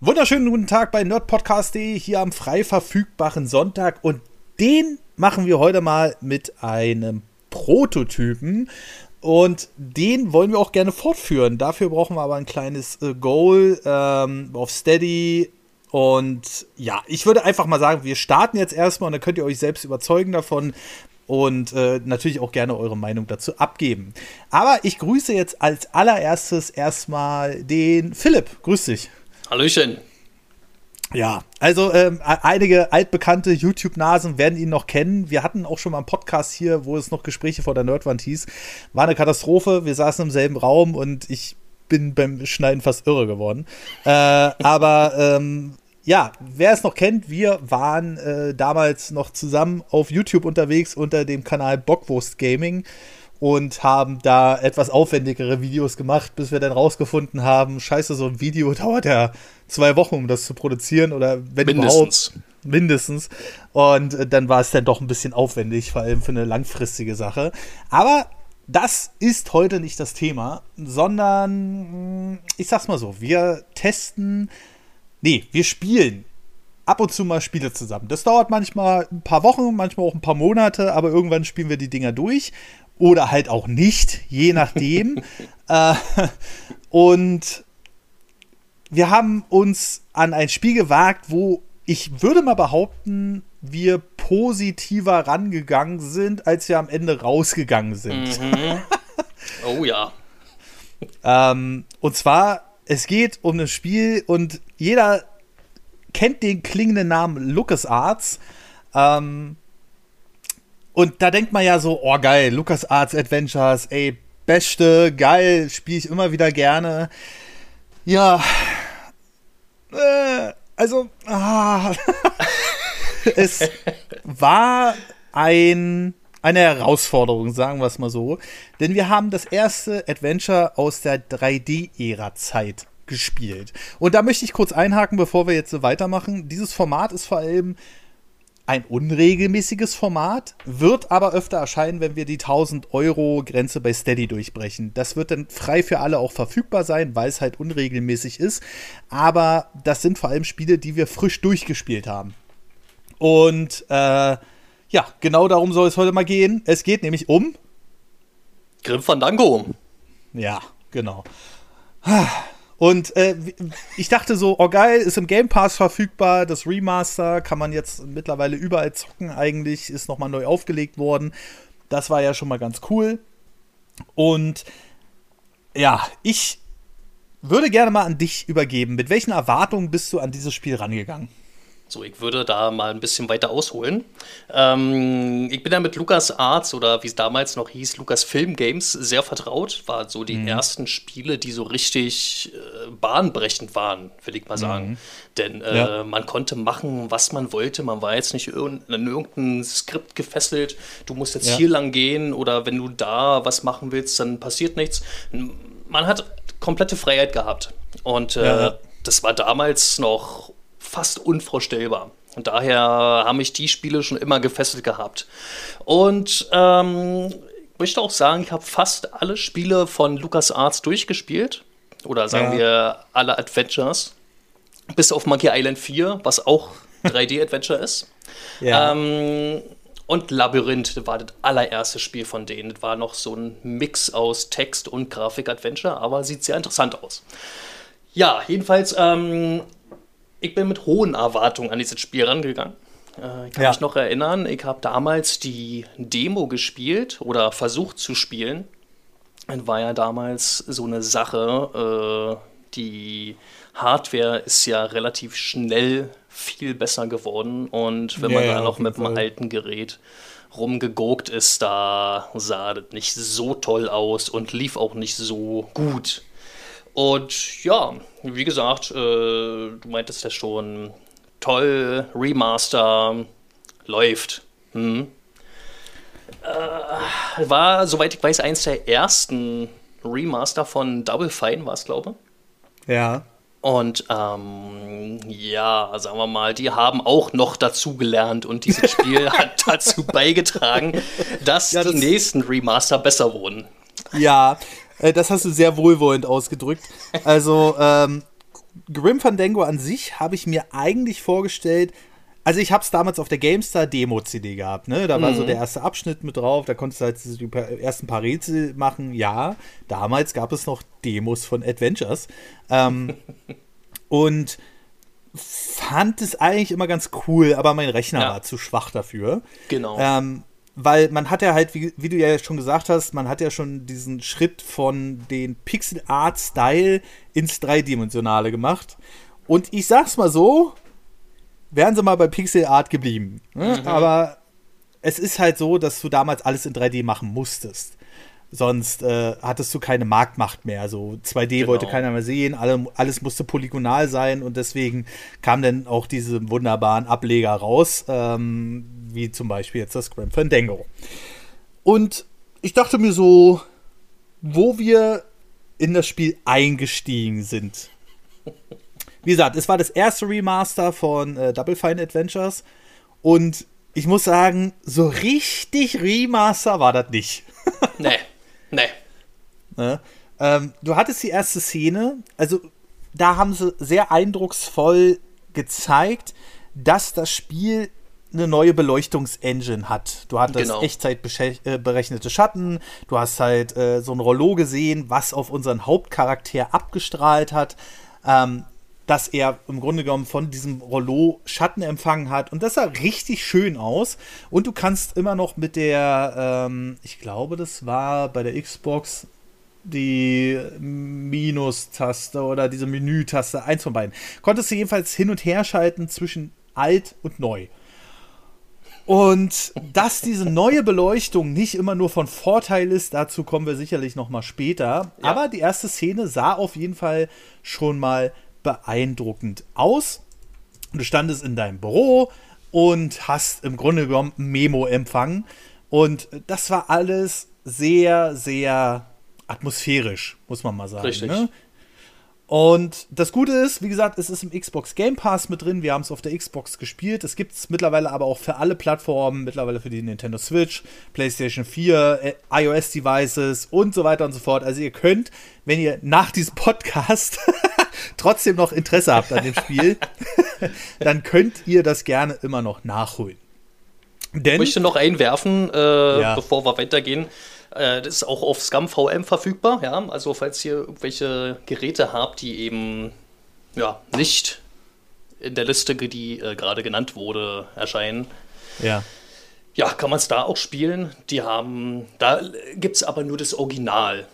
Wunderschönen guten Tag bei nerdpodcast.de hier am frei verfügbaren Sonntag und den machen wir heute mal mit einem Prototypen und den wollen wir auch gerne fortführen. Dafür brauchen wir aber ein kleines äh, Goal ähm, auf Steady. Und ja, ich würde einfach mal sagen, wir starten jetzt erstmal und dann könnt ihr euch selbst überzeugen davon und äh, natürlich auch gerne eure Meinung dazu abgeben. Aber ich grüße jetzt als allererstes erstmal den Philipp. Grüß dich. Hallöchen. Ja, also ähm, einige altbekannte YouTube-Nasen werden ihn noch kennen. Wir hatten auch schon mal einen Podcast hier, wo es noch Gespräche vor der Nerdwand hieß. War eine Katastrophe. Wir saßen im selben Raum und ich bin beim Schneiden fast irre geworden. Äh, aber ähm, ja, wer es noch kennt, wir waren äh, damals noch zusammen auf YouTube unterwegs unter dem Kanal Bockwurst Gaming und haben da etwas aufwendigere Videos gemacht, bis wir dann rausgefunden haben, scheiße, so ein Video dauert ja zwei Wochen, um das zu produzieren oder wenn mindestens. überhaupt mindestens. Und äh, dann war es dann doch ein bisschen aufwendig, vor allem für eine langfristige Sache. Aber das ist heute nicht das Thema, sondern mm, ich sag's mal so, wir testen, nee, wir spielen ab und zu mal Spiele zusammen. Das dauert manchmal ein paar Wochen, manchmal auch ein paar Monate, aber irgendwann spielen wir die Dinger durch oder halt auch nicht, je nachdem. äh, und wir haben uns an ein Spiel gewagt, wo ich würde mal behaupten, wir positiver rangegangen sind, als wir am Ende rausgegangen sind. Mhm. Oh ja. ähm, und zwar, es geht um ein Spiel und jeder kennt den klingenden Namen LucasArts. Ähm, und da denkt man ja so, oh geil, LucasArts Adventures, ey, beste, geil, spiele ich immer wieder gerne. Ja, äh, also, ah, es war ein, eine Herausforderung, sagen wir es mal so. Denn wir haben das erste Adventure aus der 3D-Ära-Zeit gespielt. Und da möchte ich kurz einhaken, bevor wir jetzt so weitermachen. Dieses Format ist vor allem ein unregelmäßiges Format, wird aber öfter erscheinen, wenn wir die 1000 Euro Grenze bei Steady durchbrechen. Das wird dann frei für alle auch verfügbar sein, weil es halt unregelmäßig ist. Aber das sind vor allem Spiele, die wir frisch durchgespielt haben. Und äh, ja, genau darum soll es heute mal gehen. Es geht nämlich um Grim Fandango. Ja, genau. Und äh, ich dachte so, oh geil, ist im Game Pass verfügbar, das Remaster kann man jetzt mittlerweile überall zocken eigentlich, ist nochmal neu aufgelegt worden. Das war ja schon mal ganz cool. Und ja, ich würde gerne mal an dich übergeben. Mit welchen Erwartungen bist du an dieses Spiel rangegangen? So, ich würde da mal ein bisschen weiter ausholen. Ähm, ich bin ja mit Lukas Arts oder wie es damals noch hieß, Lukas Film Games sehr vertraut. War so die mhm. ersten Spiele, die so richtig äh, bahnbrechend waren, will ich mal sagen. Mhm. Denn äh, ja. man konnte machen, was man wollte. Man war jetzt nicht in irgendein Skript gefesselt. Du musst jetzt ja. hier lang gehen oder wenn du da was machen willst, dann passiert nichts. Man hat komplette Freiheit gehabt. Und äh, ja. das war damals noch fast unvorstellbar. Und daher haben mich die Spiele schon immer gefesselt gehabt. Und ähm, ich möchte auch sagen, ich habe fast alle Spiele von LucasArts durchgespielt. Oder sagen ja. wir alle Adventures. Bis auf Monkey Island 4, was auch 3D-Adventure ist. Ja. Ähm, und Labyrinth war das allererste Spiel von denen. Das war noch so ein Mix aus Text und Grafik-Adventure, aber sieht sehr interessant aus. Ja, jedenfalls ähm, ich bin mit hohen Erwartungen an dieses Spiel rangegangen. Äh, ich kann ja. mich noch erinnern, ich habe damals die Demo gespielt oder versucht zu spielen. Und war ja damals so eine Sache, äh, die Hardware ist ja relativ schnell viel besser geworden. Und wenn man ja, da noch mit dem alten Gerät rumgeguckt ist, da sah das nicht so toll aus und lief auch nicht so gut. Und ja, wie gesagt, äh, du meintest ja schon, toll, Remaster, läuft. Hm. Äh, war, soweit ich weiß, eins der ersten Remaster von Double Fine, war es, glaube ich. Ja. Und ähm, ja, sagen wir mal, die haben auch noch dazu gelernt und dieses Spiel hat dazu beigetragen, dass ja, das die nächsten Remaster besser wurden. Ja, äh, das hast du sehr wohlwollend ausgedrückt. Also, ähm, Grim Fandango an sich habe ich mir eigentlich vorgestellt, also ich habe es damals auf der GameStar Demo-CD gehabt, ne? Da war so der erste Abschnitt mit drauf, da konntest du halt die ersten paar Rätsel machen. Ja, damals gab es noch Demos von Adventures. Ähm, und fand es eigentlich immer ganz cool, aber mein Rechner Ja. war zu schwach dafür. Genau. Ähm, weil man hat ja halt, wie, wie du ja schon gesagt hast, man hat ja schon diesen Schritt von den Pixel Art Style ins Dreidimensionale gemacht. Und ich sag's mal so, wären sie mal bei Pixel Art geblieben. Ne? Aber es ist halt so, dass du damals alles in 3D machen musstest. Sonst äh, hattest du keine Marktmacht mehr. So 2D Genau. wollte keiner mehr sehen, alle, alles musste polygonal sein und deswegen kamen dann auch diese wunderbaren Ableger raus, ähm, wie zum Beispiel jetzt das Grim Fandango. Und ich dachte mir so, wo wir in das Spiel eingestiegen sind. Wie gesagt, es war das erste Remaster von äh, Double Fine Adventures und ich muss sagen, so richtig Remaster war das nicht. nee, nee. Ne? Ähm, du hattest die erste Szene, also da haben sie sehr eindrucksvoll gezeigt, dass das Spiel eine neue Beleuchtungsengine hat. Du hattest Genau. echtzeitberechnete Schatten, du hast halt äh, so ein Rollo gesehen, was auf unseren Hauptcharakter abgestrahlt hat, ähm, dass er im Grunde genommen von diesem Rollo Schatten empfangen hat und das sah richtig schön aus und du kannst immer noch mit der, ähm, ich glaube, das war bei der Xbox die Minus-Taste oder diese Menü-Taste, eins von beiden. Konntest du jedenfalls hin und her schalten zwischen alt und neu. Und dass diese neue Beleuchtung nicht immer nur von Vorteil ist, dazu kommen wir sicherlich noch mal später. Ja. Aber die erste Szene sah auf jeden Fall schon mal beeindruckend aus. Du standest in deinem Büro und hast im Grunde genommen ein Memo empfangen. Und das war alles sehr, sehr atmosphärisch, muss man mal sagen. Richtig. Ne? Und das Gute ist, wie gesagt, es ist im Xbox Game Pass mit drin. Wir haben es auf der Xbox gespielt. Es gibt es mittlerweile aber auch für alle Plattformen, mittlerweile für die Nintendo Switch, PlayStation 4, äh, iOS-Devices und so weiter und so fort. Also ihr könnt, wenn ihr nach diesem Podcast trotzdem noch Interesse habt an dem Spiel, dann könnt ihr das gerne immer noch nachholen. Denn Ich möchte noch einwerfen, äh, Ja. bevor wir weitergehen. Äh, das ist auch auf Scum VM verfügbar. Ja? Also, falls ihr irgendwelche Geräte habt, die eben ja, nicht in der Liste, die äh, gerade genannt wurde, erscheinen, ja, ja, kann man es da auch spielen. Die haben, da gibt es aber nur das Original.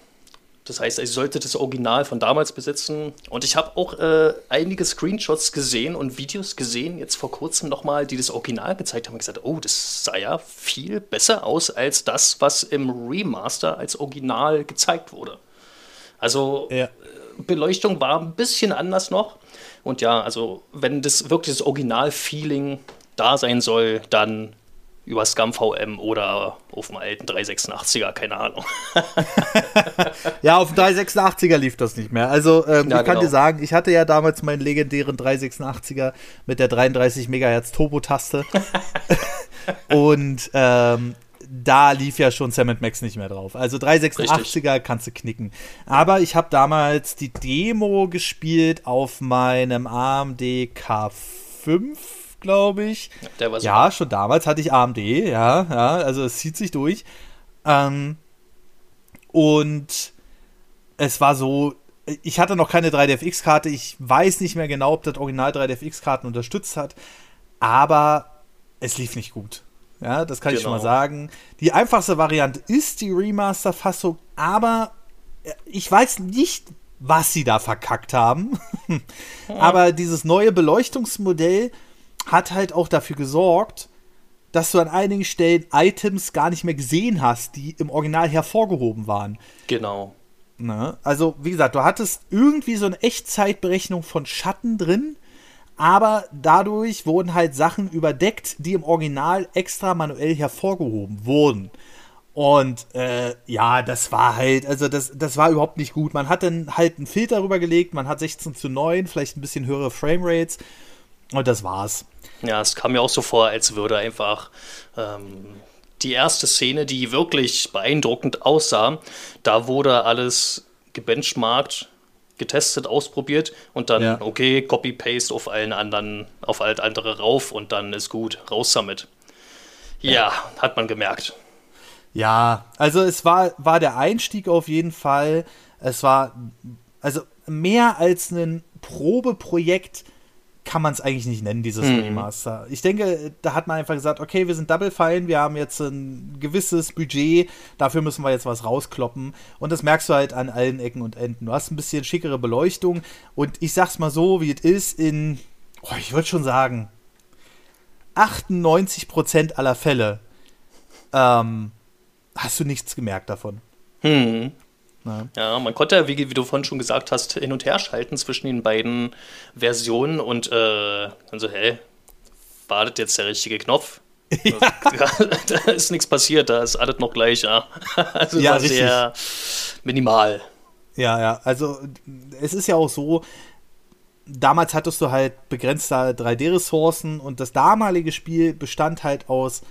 Das heißt, ich sollte das Original von damals besitzen. Und ich habe auch äh, einige Screenshots gesehen und Videos gesehen, jetzt vor kurzem nochmal, die das Original gezeigt haben. Und gesagt, oh, das sah ja viel besser aus als das, was im Remaster als Original gezeigt wurde. Also ja. Beleuchtung war ein bisschen anders noch. Und ja, also wenn das wirklich das Original-Feeling da sein soll, dann über Scum VM oder auf dem alten 386er, keine Ahnung. Ja, auf dem 386er lief das nicht mehr. Also, ähm, Ja, ich kann genau. dir sagen, ich hatte ja damals meinen legendären 386er mit der 33 MHz Turbo-Taste. Und ähm, da lief ja schon Sam Max nicht mehr drauf. Also 386er kannst du knicken. Aber ich habe damals die Demo gespielt auf meinem AMD K5, glaube ich. Der war Ja, schon damals hatte ich AMD, ja, ja, also es zieht sich durch. Ähm, und es war so, ich hatte noch keine 3DFX-Karte, ich weiß nicht mehr genau, ob das Original 3DFX-Karten unterstützt hat, aber es lief nicht gut. Ja, das kann ich schon mal Genau. sagen. Die einfachste Variante ist die Remaster-Fassung, aber äh, ich weiß nicht, was sie da verkackt haben. aber dieses neue Beleuchtungsmodell hat halt auch dafür gesorgt, dass du an einigen Stellen Items gar nicht mehr gesehen hast, die im Original hervorgehoben waren. Genau. Ne? Also, wie gesagt, du hattest irgendwie so eine Echtzeitberechnung von Schatten drin, aber dadurch wurden halt Sachen überdeckt, die im Original extra manuell hervorgehoben wurden. Und äh, ja, das war halt, also das, das war überhaupt nicht gut. Man hat dann halt einen Filter rübergelegt, man hat 16 zu 9, vielleicht ein bisschen höhere Framerates und das war's. Ja, es kam mir auch so vor, als würde einfach ähm, die erste Szene, die wirklich beeindruckend aussah, da wurde alles gebenchmarkt getestet, ausprobiert und dann, ja. okay, Copy-Paste auf allen anderen, auf alt andere rauf und dann ist gut, raus damit. Ja, ja, hat man gemerkt. Ja, also es war, war der Einstieg auf jeden Fall. Es war, also mehr als ein Probeprojekt kann man es eigentlich nicht nennen, dieses mhm. Remaster. Ich denke, da hat man einfach gesagt, okay, wir sind Double Fine, wir haben jetzt ein gewisses Budget, dafür müssen wir jetzt was rauskloppen. Und das merkst du halt an allen Ecken und Enden. Du hast ein bisschen schickere Beleuchtung und ich sag's mal so, wie es ist, in, oh, ich würde schon sagen, 98% aller Fälle ähm, hast du nichts gemerkt davon. Mhm. Ja. ja, man konnte, wie, wie, du vorhin schon gesagt hast, hin und her schalten zwischen den beiden Versionen und äh, dann so, hä, war das jetzt der richtige Knopf? Ja. da ist nichts passiert, da ist alles noch gleich, ja. Also ja, war richtig. sehr minimal. Ja, ja, also es ist ja auch so, damals hattest du halt begrenzte 3D-Ressourcen und das damalige Spiel bestand halt aus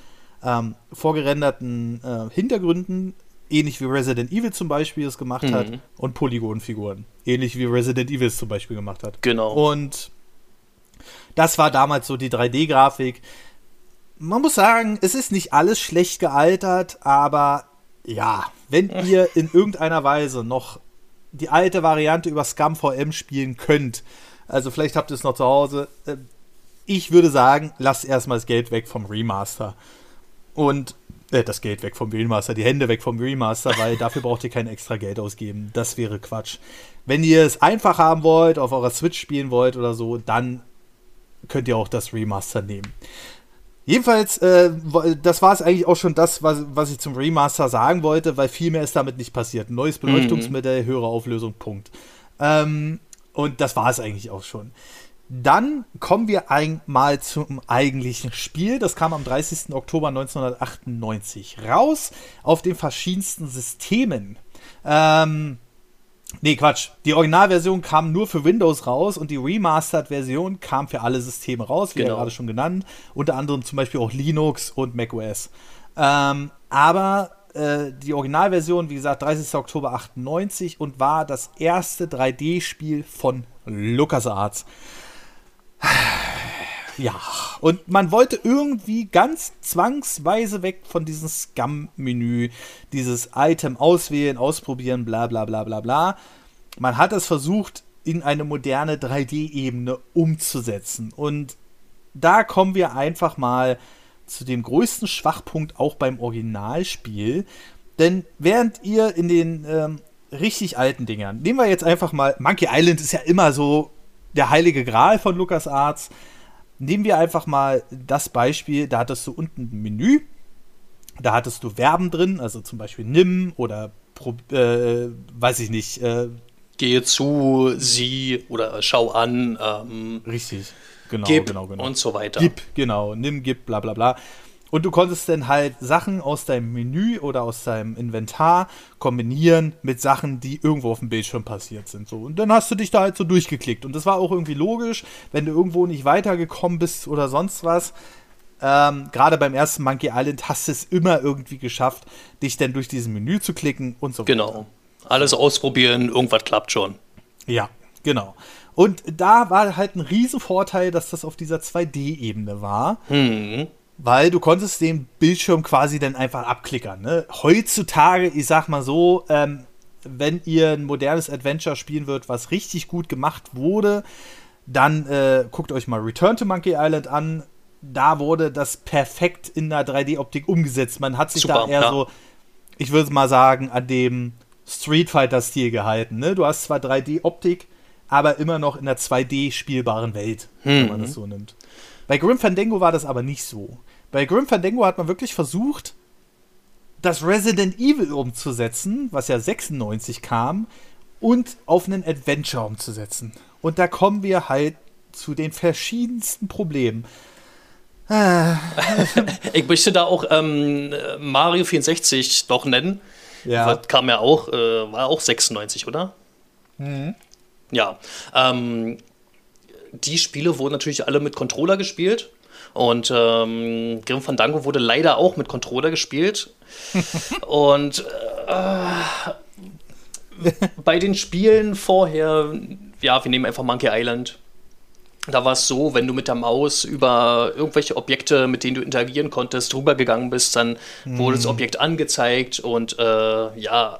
ähm, vorgerenderten äh, Hintergründen, ähnlich wie Resident Evil zum Beispiel es gemacht mhm. hat, und Polygonfiguren, ähnlich wie Resident Evil es zum Beispiel gemacht hat. Genau. Und das war damals so die 3D-Grafik. Man muss sagen, es ist nicht alles schlecht gealtert, aber ja, wenn ihr in irgendeiner Weise noch die alte Variante über Scum VM spielen könnt, also vielleicht habt ihr es noch zu Hause, äh, ich würde sagen, lasst erstmal das Geld weg vom Remaster. Und äh, das Geld weg vom Remaster, die Hände weg vom Remaster, weil dafür braucht ihr kein extra Geld ausgeben. Das wäre Quatsch. Wenn ihr es einfach haben wollt, auf eurer Switch spielen wollt oder so, dann könnt ihr auch das Remaster nehmen. Jedenfalls, äh, das war es eigentlich auch schon das, was, was ich zum Remaster sagen wollte, weil viel mehr ist damit nicht passiert. neues. Beleuchtungsmittel, mhm. höhere Auflösung, Punkt. Ähm, und das war es eigentlich auch schon. Dann kommen wir einmal zum eigentlichen Spiel. Das kam am 30. Oktober 1998 raus auf den verschiedensten Systemen. Ähm, nee, Quatsch. Die Originalversion kam nur für Windows raus und die Remastered-Version kam für alle Systeme raus, wie genau. ja gerade schon genannt. Unter anderem zum Beispiel auch Linux und macOS. Ähm, aber äh, die Originalversion, wie gesagt, 30. Oktober 98 und war das erste 3D-Spiel von LucasArts. Ja, und man wollte irgendwie ganz zwangsweise weg von diesem Scum-Menü, dieses Item auswählen, ausprobieren, bla bla bla bla bla. Man hat es versucht, in eine moderne 3D-Ebene umzusetzen. Und da kommen wir einfach mal zu dem größten Schwachpunkt auch beim Originalspiel. Denn während ihr in den ähm, richtig alten Dingern, nehmen wir jetzt einfach mal, Monkey Island ist ja immer so der heilige Gral von LucasArts. Nehmen wir einfach mal das Beispiel, da hattest du unten ein Menü, da hattest du Verben drin, also zum Beispiel nimm oder äh, weiß ich nicht. Äh, Gehe zu, sieh oder schau an. Ähm, Richtig, genau, gib genau, genau. Und so weiter. Gib, genau, nimm, gib, bla bla bla. Und du konntest dann halt Sachen aus deinem Menü oder aus deinem Inventar kombinieren mit Sachen, die irgendwo auf dem Bildschirm passiert sind. So. Und dann hast du dich da halt so durchgeklickt. Und das war auch irgendwie logisch, wenn du irgendwo nicht weitergekommen bist oder sonst was. Ähm, Gerade beim ersten Monkey Island hast du es immer irgendwie geschafft, dich dann durch dieses Menü zu klicken und so weiter. Genau. Alles ausprobieren, irgendwas klappt schon. Ja, genau. Und da war halt ein Riesenvorteil, dass das auf dieser 2D-Ebene war. Mhm. Weil du konntest den Bildschirm quasi dann einfach abklickern. Ne? Heutzutage, ich sag mal so, ähm, wenn ihr ein modernes Adventure spielen wird, was richtig gut gemacht wurde, dann äh, guckt euch mal Return to Monkey Island an. Da wurde das perfekt in der 3D-Optik umgesetzt. Man hat sich Super, da eher ja. so, ich würde mal sagen, an dem Street Fighter-Stil gehalten. Ne? Du hast zwar 3D-Optik, aber immer noch in der 2D-spielbaren Welt, mhm. wenn man mhm. das so nimmt. Bei Grim Fandango war das aber nicht so. Bei Grim Fandango hat man wirklich versucht, das Resident Evil umzusetzen, was ja 96 kam, und auf einen Adventure umzusetzen. Und da kommen wir halt zu den verschiedensten Problemen. ich möchte da auch ähm, Mario 64 doch nennen. Ja. Das kam ja auch, äh, war auch 96, oder? Mhm. Ja. Ähm, die Spiele wurden natürlich alle mit Controller gespielt. Und ähm, Grim Fandango wurde leider auch mit Controller gespielt. und äh, bei den Spielen vorher, ja, wir nehmen einfach Monkey Island. Da war es so, wenn du mit der Maus über irgendwelche Objekte, mit denen du interagieren konntest, drüber gegangen bist, dann mhm. wurde das Objekt angezeigt und äh, ja,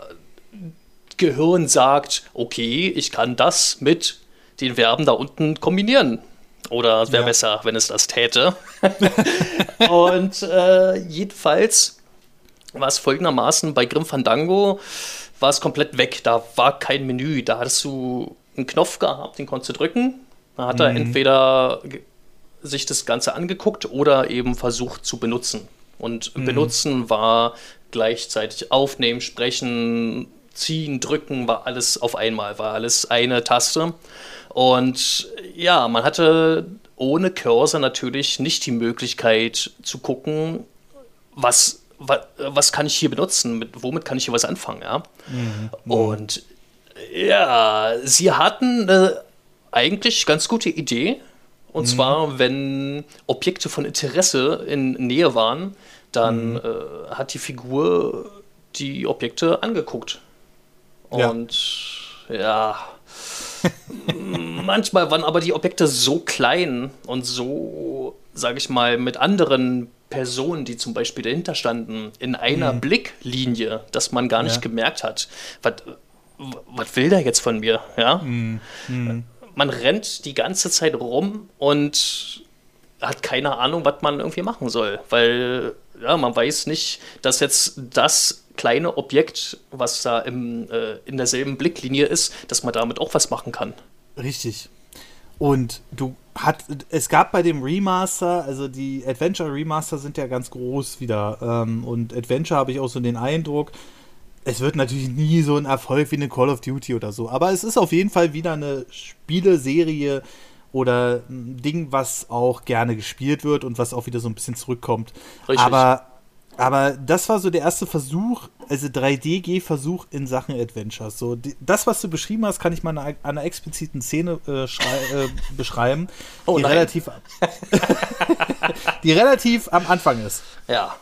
Gehirn sagt, okay, ich kann das mit den Verben da unten kombinieren. Oder es wäre ja. besser, wenn es das täte. und äh, jedenfalls war es folgendermaßen bei Grim Fandango war es komplett weg. Da war kein Menü. Da hattest du einen Knopf gehabt, den konntest du drücken. Da hat mhm. er entweder sich das Ganze angeguckt oder eben versucht zu benutzen. Und mhm. benutzen war gleichzeitig aufnehmen, sprechen, ziehen, drücken, war alles auf einmal, war alles eine Taste. Und ja, man hatte ohne Cursor natürlich nicht die Möglichkeit zu gucken, was, was, was kann ich hier benutzen, mit, womit kann ich hier was anfangen, ja. Mhm. Und ja, sie hatten eine eigentlich ganz gute Idee. Und mhm. zwar, wenn Objekte von Interesse in Nähe waren, dann mhm. äh, hat die Figur die Objekte angeguckt. Und ja, ja manchmal waren aber die Objekte so klein und so, sage ich mal, mit anderen Personen, die zum Beispiel dahinter standen, in einer mhm. Blicklinie, dass man gar nicht ja. gemerkt hat, was will der jetzt von mir? Ja? Mhm. Mhm. Man rennt die ganze Zeit rum und hat keine Ahnung, was man irgendwie machen soll, weil ja, man weiß nicht, dass jetzt das kleine Objekt, was da im, äh, in derselben Blicklinie ist, dass man damit auch was machen kann. Richtig. Und du hat, es gab bei dem Remaster, also die Adventure Remaster sind ja ganz groß wieder. Ähm, und Adventure habe ich auch so den Eindruck, es wird natürlich nie so ein Erfolg wie eine Call of Duty oder so. Aber es ist auf jeden Fall wieder eine Spieleserie oder ein Ding, was auch gerne gespielt wird und was auch wieder so ein bisschen zurückkommt. Richtig. Aber aber das war so der erste Versuch, also 3D-G-Versuch in Sachen Adventures. So, die, das, was du beschrieben hast, kann ich mal an einer expliziten Szene äh, äh, beschreiben, oh, die, relativ, die relativ am Anfang ist. Ja.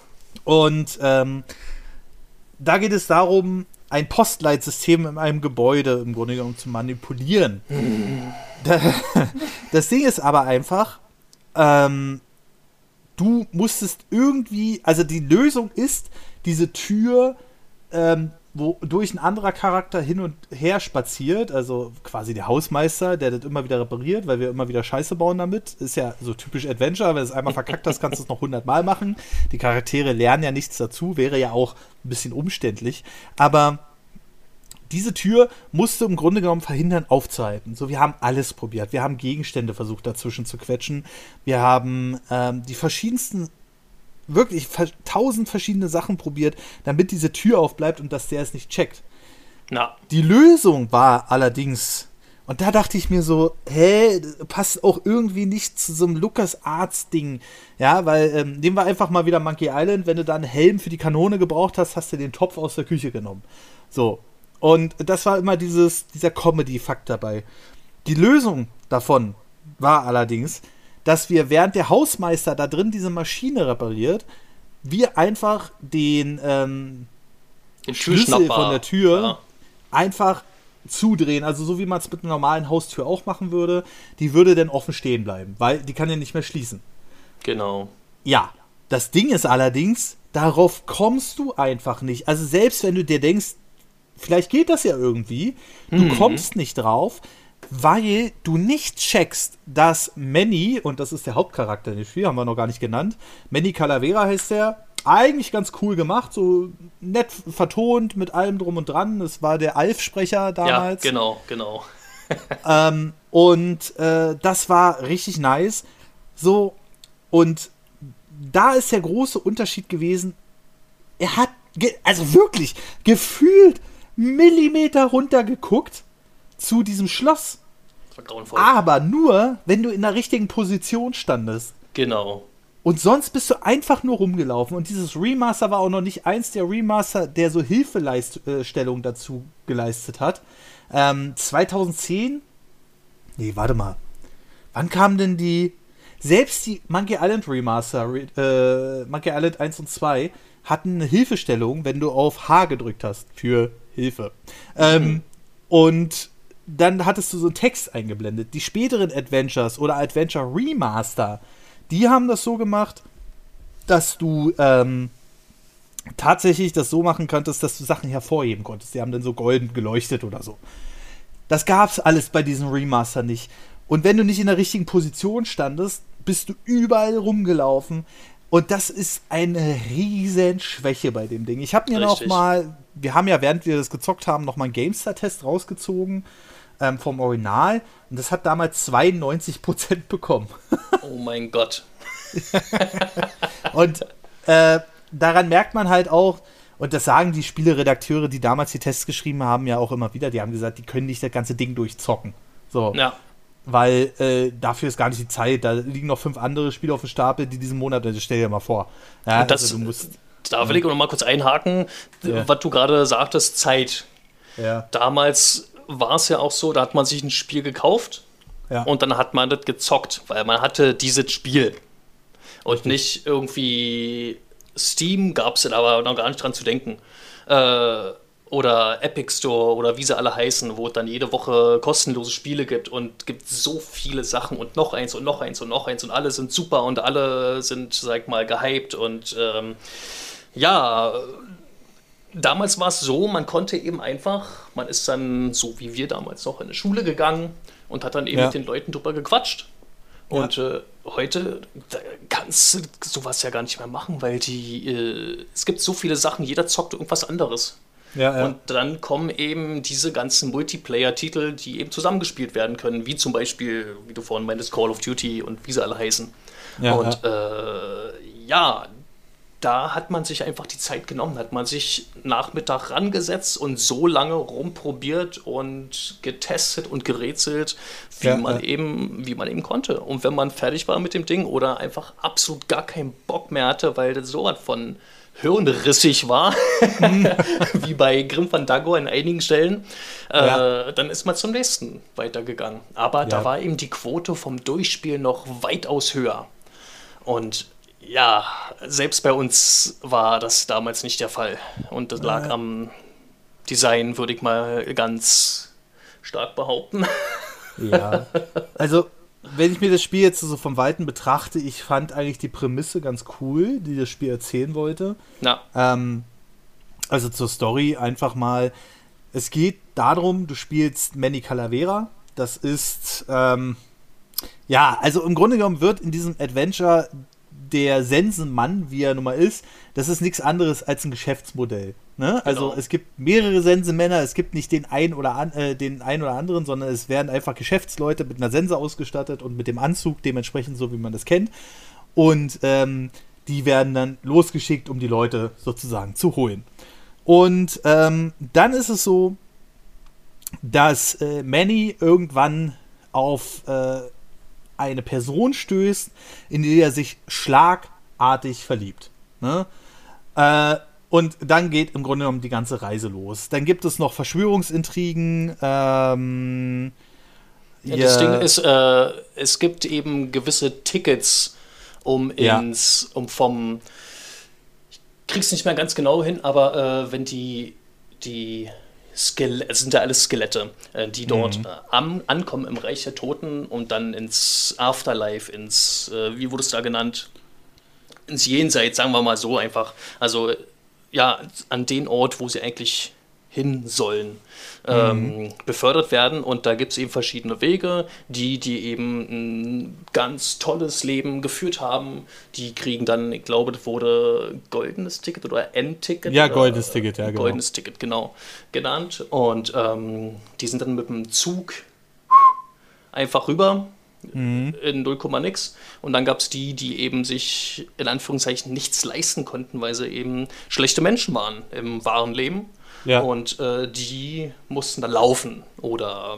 Und ähm, da geht es darum, ein Postleitsystem in einem Gebäude im Grunde genommen zu manipulieren. Mhm. Das Ding ist aber einfach, ähm, du musstest irgendwie, also die Lösung ist, diese Tür, ähm, wodurch ein anderer Charakter hin und her spaziert, also quasi der Hausmeister, der das immer wieder repariert, weil wir immer wieder Scheiße bauen damit. Ist ja so typisch Adventure, wenn du es einmal verkackt hast, kannst du es noch hundertmal machen. Die Charaktere lernen ja nichts dazu, wäre ja auch ein bisschen umständlich. Aber diese Tür musste im Grunde genommen verhindern, aufzuhalten. So, wir haben alles probiert. Wir haben Gegenstände versucht, dazwischen zu quetschen. Wir haben ähm, die verschiedensten, wirklich tausend verschiedene Sachen probiert, damit diese Tür aufbleibt und dass der es nicht checkt. Na. Die Lösung war allerdings, und da dachte ich mir so, hä, passt auch irgendwie nicht zu so einem Lucas Arts Ding. Ja, weil, ähm, nehmen wir einfach mal wieder Monkey Island, wenn du da einen Helm für die Kanone gebraucht hast, hast du den Topf aus der Küche genommen. So, und das war immer dieses, dieser Comedy-Fakt dabei. Die Lösung davon war allerdings, dass wir, während der Hausmeister da drin diese Maschine repariert, wir einfach den, ähm, den Schlüssel von der Tür ja. einfach zudrehen. Also so wie man es mit einer normalen Haustür auch machen würde. Die würde dann offen stehen bleiben, weil die kann ja nicht mehr schließen. Genau. Ja. Das Ding ist allerdings, darauf kommst du einfach nicht. Also selbst wenn du dir denkst, vielleicht geht das ja irgendwie. Du mhm. kommst nicht drauf, weil du nicht checkst, dass Manny, und das ist der Hauptcharakter in dem Spiel, haben wir noch gar nicht genannt, Manny Calavera heißt der, eigentlich ganz cool gemacht, so nett vertont mit allem drum und dran. Das war der Alf-Sprecher damals. Ja, genau, genau. ähm, und äh, das war richtig nice. So, und da ist der große Unterschied gewesen. Er hat, also wirklich, gefühlt Millimeter runtergeguckt zu diesem Schloss. Aber nur, wenn du in der richtigen Position standest. Genau. Und sonst bist du einfach nur rumgelaufen. Und dieses Remaster war auch noch nicht eins der Remaster, der so Hilfestellung äh, dazu geleistet hat. Ähm, 2010? Nee, warte mal. Wann kam denn die. Selbst die Monkey Island Remaster, äh, Monkey Island 1 und 2, hatten eine Hilfestellung, wenn du auf H gedrückt hast für Hilfe. Ähm, Und dann hattest du so einen Text eingeblendet. Die späteren Adventures oder Adventure Remaster, die haben das so gemacht, dass du ähm, tatsächlich das so machen könntest, dass du Sachen hervorheben konntest. Die haben dann so golden geleuchtet oder so. Das gab's alles bei diesem Remaster nicht. Und wenn du nicht in der richtigen Position standest, bist du überall rumgelaufen. Und das ist eine riesen Schwäche bei dem Ding. Ich habe mir Richtig. noch mal, wir haben ja, während wir das gezockt haben, noch mal einen GameStar-Test rausgezogen ähm, vom Original. Und das hat damals 92% bekommen. oh mein Gott. und äh, daran merkt man halt auch, und das sagen die Spieleredakteure, die damals die Tests geschrieben haben, ja auch immer wieder. Die haben gesagt, die können nicht das ganze Ding durchzocken. So. Ja. Weil äh, dafür ist gar nicht die Zeit. Da liegen noch fünf andere Spiele auf dem Stapel, die diesen Monat, also stell dir mal vor. Ja, das, also du musst, da will ich noch mal kurz einhaken, ja. was du gerade sagtest, Zeit. Ja. Damals war es ja auch so, da hat man sich ein Spiel gekauft ja. und dann hat man das gezockt, weil man hatte dieses Spiel. Und nicht irgendwie Steam gab es aber noch gar nicht dran zu denken. Äh, oder Epic Store oder wie sie alle heißen, wo es dann jede Woche kostenlose Spiele gibt und gibt so viele Sachen und noch eins und noch eins und noch eins und alle sind super und alle sind, sag mal, gehypt und ähm, ja, damals war es so, man konnte eben einfach, man ist dann so wie wir damals noch in die Schule gegangen und hat dann eben ja. mit den Leuten drüber gequatscht. Und ja. äh, heute kannst du sowas ja gar nicht mehr machen, weil die, äh, es gibt so viele Sachen, jeder zockt irgendwas anderes. Ja, ja. Und dann kommen eben diese ganzen Multiplayer-Titel, die eben zusammengespielt werden können, wie zum Beispiel, wie du vorhin meintest, Call of Duty und wie sie alle heißen. Ja, und ja. Äh, ja, da hat man sich einfach die Zeit genommen, hat man sich Nachmittag rangesetzt und so lange rumprobiert und getestet und gerätselt, wie ja, man ja. eben, wie man eben konnte. Und wenn man fertig war mit dem Ding oder einfach absolut gar keinen Bock mehr hatte, weil das so was von hirnrissig war, wie bei Grim Fandango an einigen Stellen, äh, ja. dann ist man zum nächsten weitergegangen. Aber da war eben die Quote vom Durchspielen noch weitaus höher. Und ja, selbst bei uns war das damals nicht der Fall. Und das lag am Design, würde ich mal ganz stark behaupten. Ja. Also, wenn ich mir das Spiel jetzt so vom Weiten betrachte, ich fand eigentlich die Prämisse ganz cool, die das Spiel erzählen wollte. Ja. Ähm, also zur Story einfach mal. Es geht darum, du spielst Manny Calavera. Das ist, ähm, ja, also im Grunde genommen wird in diesem Adventure der Sensenmann, wie er nun mal ist, das ist nichts anderes als ein Geschäftsmodell. Ne? Also genau. es gibt mehrere Sensenmänner, es gibt nicht den einen oder an, äh, den einen oder anderen, sondern es werden einfach Geschäftsleute mit einer Sense ausgestattet und mit dem Anzug dementsprechend so, wie man das kennt. Und ähm, die werden dann losgeschickt, um die Leute sozusagen zu holen. Und ähm, dann ist es so, dass äh, Manny irgendwann auf äh, eine Person stößt, in die er sich schlagartig verliebt. Ne? Äh, und dann geht im Grunde genommen die ganze Reise los. Dann gibt es noch Verschwörungsintrigen. Ähm, ja, das Ding ist, äh, es gibt eben gewisse Tickets, um ins, ja. um vom, ich krieg's nicht mehr ganz genau hin, aber äh, wenn die, die Skelette, es sind ja alles Skelette, äh, die dort mhm. Äh, am, ankommen im Reich der Toten und dann ins Afterlife, ins, äh, wie wurde es da genannt? Ins Jenseits, sagen wir mal so einfach. Also ja, an den Ort, wo sie eigentlich hin sollen, ähm, mhm. befördert werden. Und da gibt es eben verschiedene Wege. Die, die eben ein ganz tolles Leben geführt haben, die kriegen dann, ich glaube, das wurde goldenes Ticket oder N-Ticket. Ja, goldenes Ticket, ja, genau. Goldenes Ticket, genau, genannt. Und ähm, die sind dann mit dem Zug einfach rüber mhm. in 0, nix. Und dann gab es die, die eben sich in Anführungszeichen nichts leisten konnten, weil sie eben schlechte Menschen waren im wahren Leben. Ja. Und äh, die mussten dann laufen oder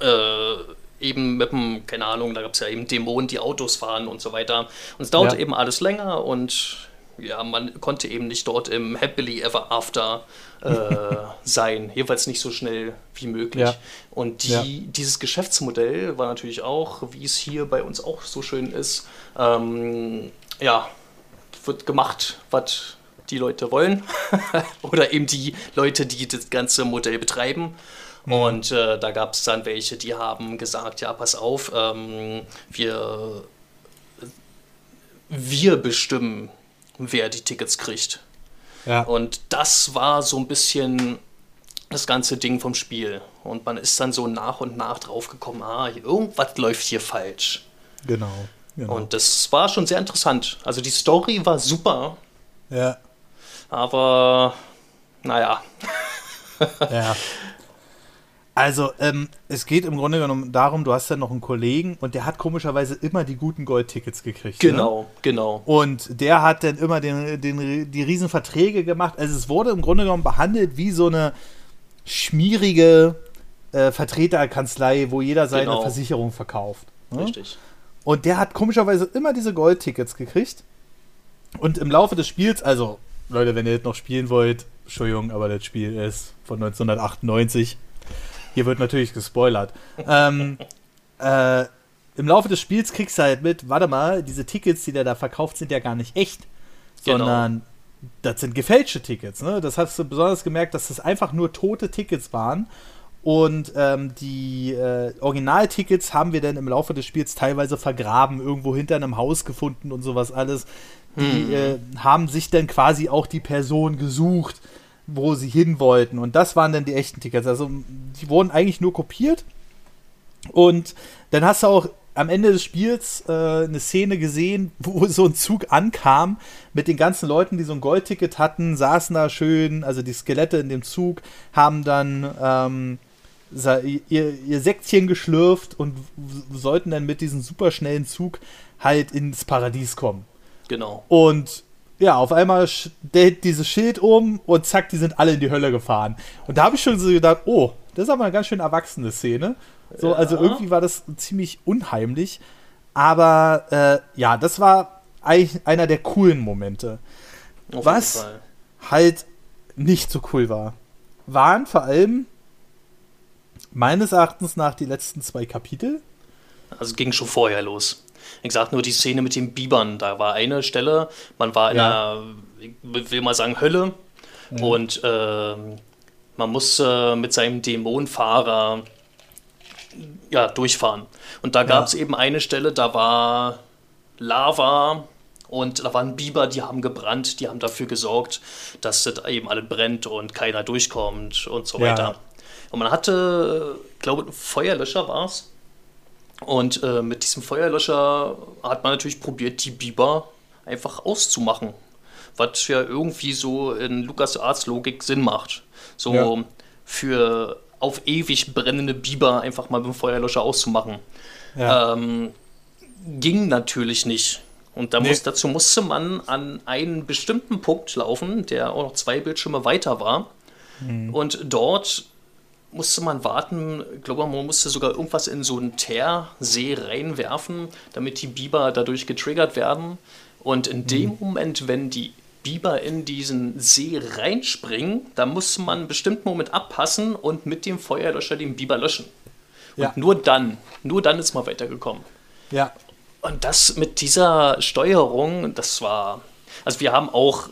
äh, eben mit dem, keine Ahnung, da gab es ja eben Dämonen, die Autos fahren und so weiter. Und es dauerte ja. eben alles länger und ja, man konnte eben nicht dort im Happily Ever After äh, sein. Jedenfalls nicht so schnell wie möglich. Ja. Und die, ja. dieses Geschäftsmodell war natürlich auch, wie es hier bei uns auch so schön ist, ähm, ja, wird gemacht, was die Leute wollen. Oder eben die Leute, die das ganze Modell betreiben. Mhm. Und äh, da gab es dann welche, die haben gesagt, ja, pass auf, ähm, wir, wir bestimmen, wer die Tickets kriegt. Ja. Und das war so ein bisschen das ganze Ding vom Spiel. Und man ist dann so nach und nach draufgekommen, ah, irgendwas läuft hier falsch. Genau, genau. Und das war schon sehr interessant. Also die Story war super. Ja. Aber, naja. ja. Also, ähm, es geht im Grunde genommen darum, du hast ja noch einen Kollegen und der hat komischerweise immer die guten Goldtickets gekriegt. Genau, ne? genau. Und der hat dann immer den, den, die Riesenverträge gemacht. Also, es wurde im Grunde genommen behandelt wie so eine schmierige äh, Vertreterkanzlei, wo jeder seine genau. Versicherung verkauft. Ne? Richtig. Und der hat komischerweise immer diese Goldtickets gekriegt. Und im Laufe des Spiels, also Leute, wenn ihr jetzt noch spielen wollt, Entschuldigung, aber das Spiel ist von 1998 hier wird natürlich gespoilert. ähm, äh, Im Laufe des Spiels kriegst du halt mit, warte mal, diese Tickets, die der da verkauft, sind ja gar nicht echt, genau. sondern das sind gefälschte Tickets. Ne? Das hast du besonders gemerkt, dass das einfach nur tote Tickets waren. Und ähm, die äh, Originaltickets haben wir dann im Laufe des Spiels teilweise vergraben, irgendwo hinter einem Haus gefunden und sowas alles. Die hm. äh, haben sich dann quasi auch die Person gesucht, wo sie hin wollten. Und das waren dann die echten Tickets. Also die wurden eigentlich nur kopiert. Und dann hast du auch am Ende des Spiels äh, eine Szene gesehen, wo so ein Zug ankam mit den ganzen Leuten, die so ein Goldticket hatten, saßen da schön, also die Skelette in dem Zug, haben dann ähm, ihr, ihr Säckchen geschlürft und sollten dann mit diesem superschnellen Zug halt ins Paradies kommen. Genau. Und ja, auf einmal stellt dieses Schild um und zack, die sind alle in die Hölle gefahren. Und da habe ich schon so gedacht, oh, das ist aber eine ganz schön erwachsene Szene. So, ja. also irgendwie war das ziemlich unheimlich. Aber äh, ja, das war eigentlich einer der coolen Momente. Auf Was halt nicht so cool war, waren vor allem meines Erachtens nach die letzten zwei Kapitel. Also ging schon vorher los. Ich sag nur die Szene mit den Bibern. Da war eine Stelle, man war in ja. einer, ich will mal sagen, Hölle. Mhm. Und äh, man musste mit seinem Dämonenfahrer ja, durchfahren. Und da gab es ja. eben eine Stelle, da war Lava und da waren Biber, die haben gebrannt, die haben dafür gesorgt, dass das eben alle brennt und keiner durchkommt und so ja. weiter. Und man hatte, glaube ich, Feuerlöscher war es. Und äh, mit diesem Feuerlöscher hat man natürlich probiert, die Biber einfach auszumachen. Was ja irgendwie so in Lukas Arts Logik Sinn macht. So ja. für auf ewig brennende Biber einfach mal mit dem Feuerlöscher auszumachen. Ja. Ähm, ging natürlich nicht. Und da nee. muss, dazu musste man an einen bestimmten Punkt laufen, der auch noch zwei Bildschirme weiter war. Mhm. Und dort musste man warten. Ich glaube, man musste sogar irgendwas in so einen Teersee reinwerfen, damit die Biber dadurch getriggert werden. Und in dem mhm. Moment, wenn die Biber in diesen See reinspringen, da muss man einen bestimmten Moment abpassen und mit dem Feuerlöscher den Biber löschen. Und ja. nur dann, nur dann ist man weitergekommen. Ja. Und das mit dieser Steuerung, das war. Also wir haben auch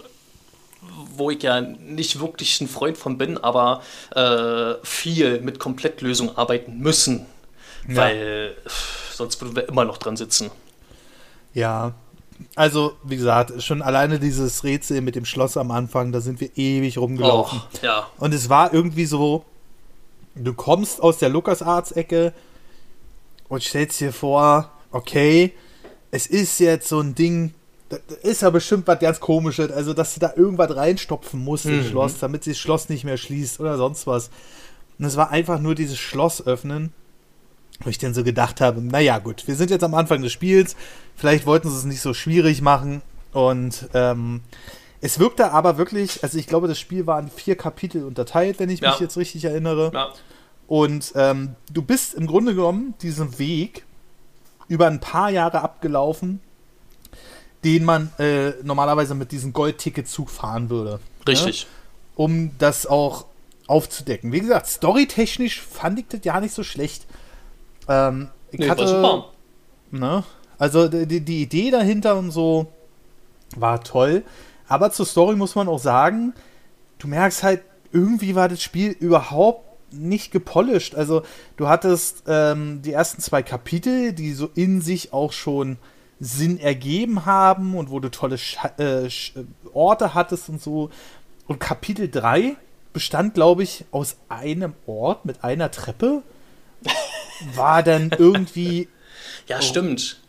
wo ich ja nicht wirklich ein Freund von bin, aber äh, viel mit Komplettlösungen arbeiten müssen, ja. weil sonst würden wir immer noch dran sitzen. Ja, also wie gesagt, schon alleine dieses Rätsel mit dem Schloss am Anfang, da sind wir ewig rumgelaufen. Oh, ja. Und es war irgendwie so, du kommst aus der LucasArts-Ecke und stellst dir vor, okay, es ist jetzt so ein Ding, da ist ja bestimmt was ganz komisches, also dass du da irgendwas reinstopfen musst mhm. ins Schloss, damit sich das Schloss nicht mehr schließt oder sonst was. Und es war einfach nur dieses Schloss öffnen, wo ich dann so gedacht habe, naja gut, wir sind jetzt am Anfang des Spiels, vielleicht wollten sie es nicht so schwierig machen und ähm, es wirkte aber wirklich, also ich glaube, das Spiel war in vier Kapitel unterteilt, wenn ich ja. mich jetzt richtig erinnere. Ja. Und ähm, du bist im Grunde genommen diesen Weg über ein paar Jahre abgelaufen, den man äh, normalerweise mit diesem Goldticketzug fahren würde. Richtig. Ne? Um das auch aufzudecken. Wie gesagt, storytechnisch fand ich das ja nicht so schlecht. Ähm, ich nee, hatte, war ne? Also die, die Idee dahinter und so war toll. Aber zur Story muss man auch sagen, du merkst halt, irgendwie war das Spiel überhaupt nicht gepolished. Also du hattest ähm, die ersten zwei Kapitel, die so in sich auch schon Sinn ergeben haben und wo du tolle Sch äh, Orte hattest und so. Und Kapitel 3 bestand, glaube ich, aus einem Ort mit einer Treppe. War dann irgendwie. ja, stimmt.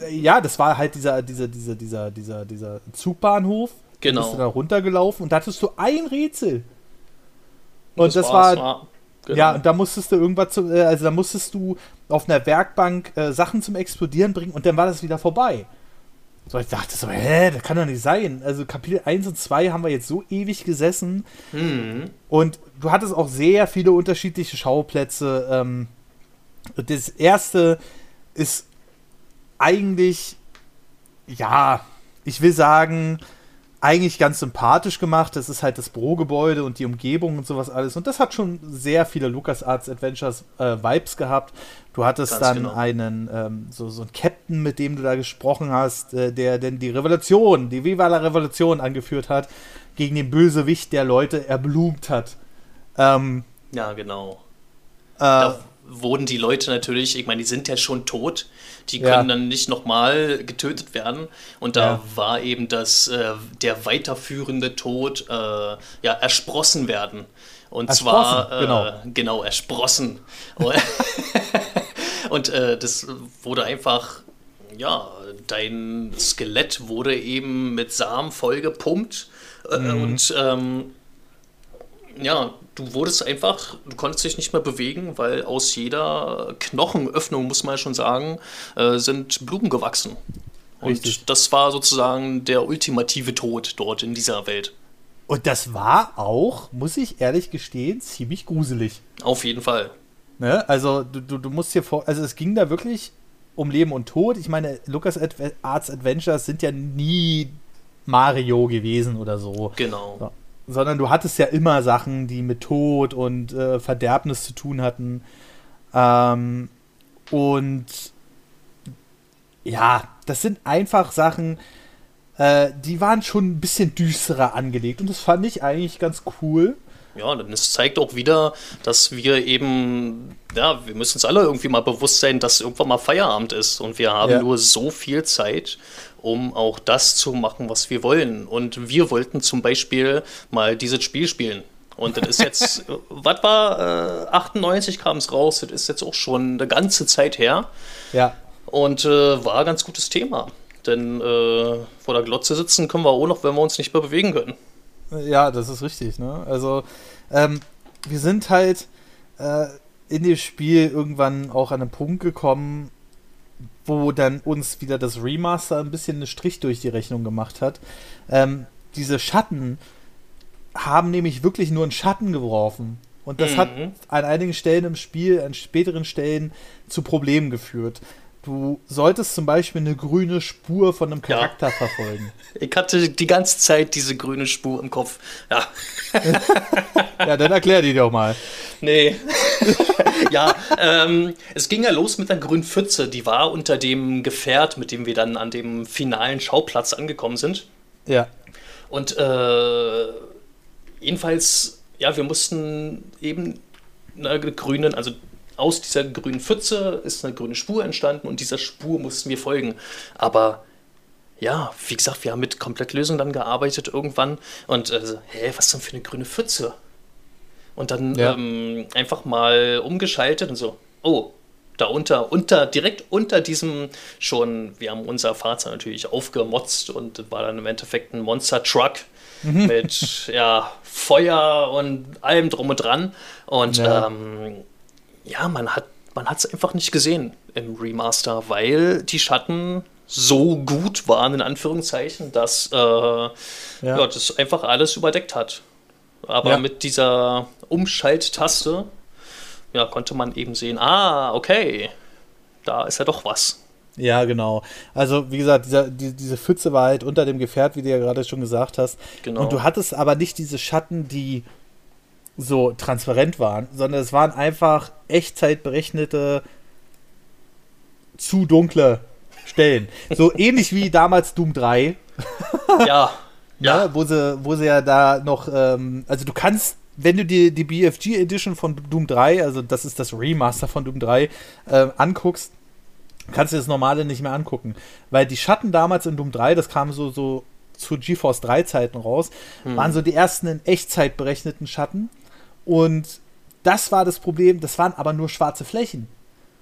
Äh, ja, das war halt dieser, dieser, dieser, dieser, dieser, dieser Zugbahnhof. Genau. Da bist du da runtergelaufen und da hattest du ein Rätsel. Und das, das war. war genau. Ja, und da musstest du irgendwas, zu, äh, also da musstest du auf einer Werkbank äh, Sachen zum Explodieren bringen und dann war das wieder vorbei. So, ich dachte so, hä, das kann doch nicht sein. Also Kapitel 1 und 2 haben wir jetzt so ewig gesessen. Mhm. Und du hattest auch sehr viele unterschiedliche Schauplätze. Ähm, das erste ist eigentlich, ja, ich will sagen, eigentlich ganz sympathisch gemacht. Das ist halt das Bürogebäude und die Umgebung und sowas alles. Und das hat schon sehr viele LucasArts Adventures äh, Vibes gehabt. Du hattest ganz dann genau. einen, ähm, so, so einen Captain, mit dem du da gesprochen hast, äh, der denn die Revolution, die Viva la Revolution angeführt hat, gegen den Bösewicht, der Leute erblumt hat. Ähm, ja, genau. Äh, wurden die Leute natürlich, ich meine, die sind ja schon tot, die können ja. dann nicht nochmal getötet werden. Und da ja. war eben das, äh, der weiterführende Tod, äh, ja, ersprossen werden. Und zwar, äh, genau. genau, ersprossen. und äh, das wurde einfach, ja, dein Skelett wurde eben mit Samen vollgepumpt. Äh, mhm. Und ähm, ja, du wurdest einfach, du konntest dich nicht mehr bewegen, weil aus jeder Knochenöffnung, muss man schon sagen, äh, sind Blumen gewachsen. Und Richtig. das war sozusagen der ultimative Tod dort in dieser Welt. Und das war auch, muss ich ehrlich gestehen, ziemlich gruselig. Auf jeden Fall. Ne? Also du, du, du musst dir vor, also es ging da wirklich um Leben und Tod. Ich meine, Lucas Arts Adventures sind ja nie Mario gewesen oder so. Genau. So sondern du hattest ja immer Sachen, die mit Tod und äh, Verderbnis zu tun hatten. Ähm, und ja, das sind einfach Sachen, äh, die waren schon ein bisschen düsterer angelegt und das fand ich eigentlich ganz cool. Ja, denn es zeigt auch wieder, dass wir eben, ja, wir müssen uns alle irgendwie mal bewusst sein, dass irgendwann mal Feierabend ist und wir haben ja. nur so viel Zeit um auch das zu machen, was wir wollen. Und wir wollten zum Beispiel mal dieses Spiel spielen. Und das ist jetzt, was war, äh, 98 kam es raus, das ist jetzt auch schon eine ganze Zeit her. Ja. Und äh, war ein ganz gutes Thema. Denn äh, vor der Glotze sitzen können wir auch noch, wenn wir uns nicht mehr bewegen können. Ja, das ist richtig. Ne? Also, ähm, wir sind halt äh, in dem Spiel irgendwann auch an einen Punkt gekommen, wo dann uns wieder das Remaster ein bisschen einen Strich durch die Rechnung gemacht hat. Ähm, diese Schatten haben nämlich wirklich nur einen Schatten geworfen. Und das mhm. hat an einigen Stellen im Spiel, an späteren Stellen zu Problemen geführt. Du solltest zum Beispiel eine grüne Spur von einem Charakter ja. verfolgen. Ich hatte die ganze Zeit diese grüne Spur im Kopf. Ja. ja, dann erklär die doch mal. Nee. ja, ähm, es ging ja los mit der grünen Pfütze. Die war unter dem Gefährt, mit dem wir dann an dem finalen Schauplatz angekommen sind. Ja. Und äh, jedenfalls, ja, wir mussten eben eine grünen, also aus dieser grünen Pfütze ist eine grüne Spur entstanden und dieser Spur mussten wir folgen. Aber ja, wie gesagt, wir haben mit Komplettlösung dann gearbeitet irgendwann und äh, hä, was denn für eine grüne Pfütze? Und dann ja. ähm, einfach mal umgeschaltet und so, oh, da unter, unter, direkt unter diesem schon, wir haben unser Fahrzeug natürlich aufgemotzt und war dann im Endeffekt ein Monster Truck mhm. mit ja, Feuer und allem drum und dran. Und ja, ähm, ja man hat man es einfach nicht gesehen im Remaster, weil die Schatten so gut waren, in Anführungszeichen, dass äh, ja. ja. das einfach alles überdeckt hat. Aber ja. mit dieser Umschalttaste ja, konnte man eben sehen, ah, okay, da ist ja doch was. Ja, genau. Also, wie gesagt, dieser, die, diese Pfütze war halt unter dem Gefährt, wie du ja gerade schon gesagt hast. Genau. Und du hattest aber nicht diese Schatten, die so transparent waren, sondern es waren einfach echtzeitberechnete, zu dunkle Stellen. So ähnlich wie damals Doom 3. ja. Ja, ja. wo, sie, wo sie ja da noch, ähm, also du kannst, wenn du dir die BFG Edition von Doom 3, also das ist das Remaster von Doom 3, äh, anguckst, kannst du das normale nicht mehr angucken. Weil die Schatten damals in Doom 3, das kam so, so zu GeForce 3 Zeiten raus, hm. waren so die ersten in Echtzeit berechneten Schatten. Und das war das Problem, das waren aber nur schwarze Flächen.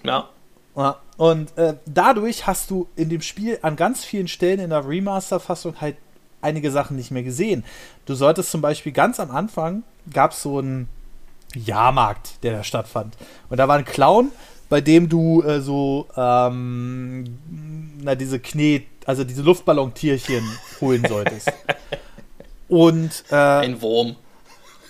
Ja. ja. Und äh, dadurch hast du in dem Spiel an ganz vielen Stellen in der Remaster-Fassung halt einige Sachen nicht mehr gesehen. Du solltest zum Beispiel ganz am Anfang gab es so einen Jahrmarkt, der da stattfand. Und da war ein Clown, bei dem du äh, so ähm, na diese Knet, also diese Luftballontierchen holen solltest. Und äh, ein Wurm.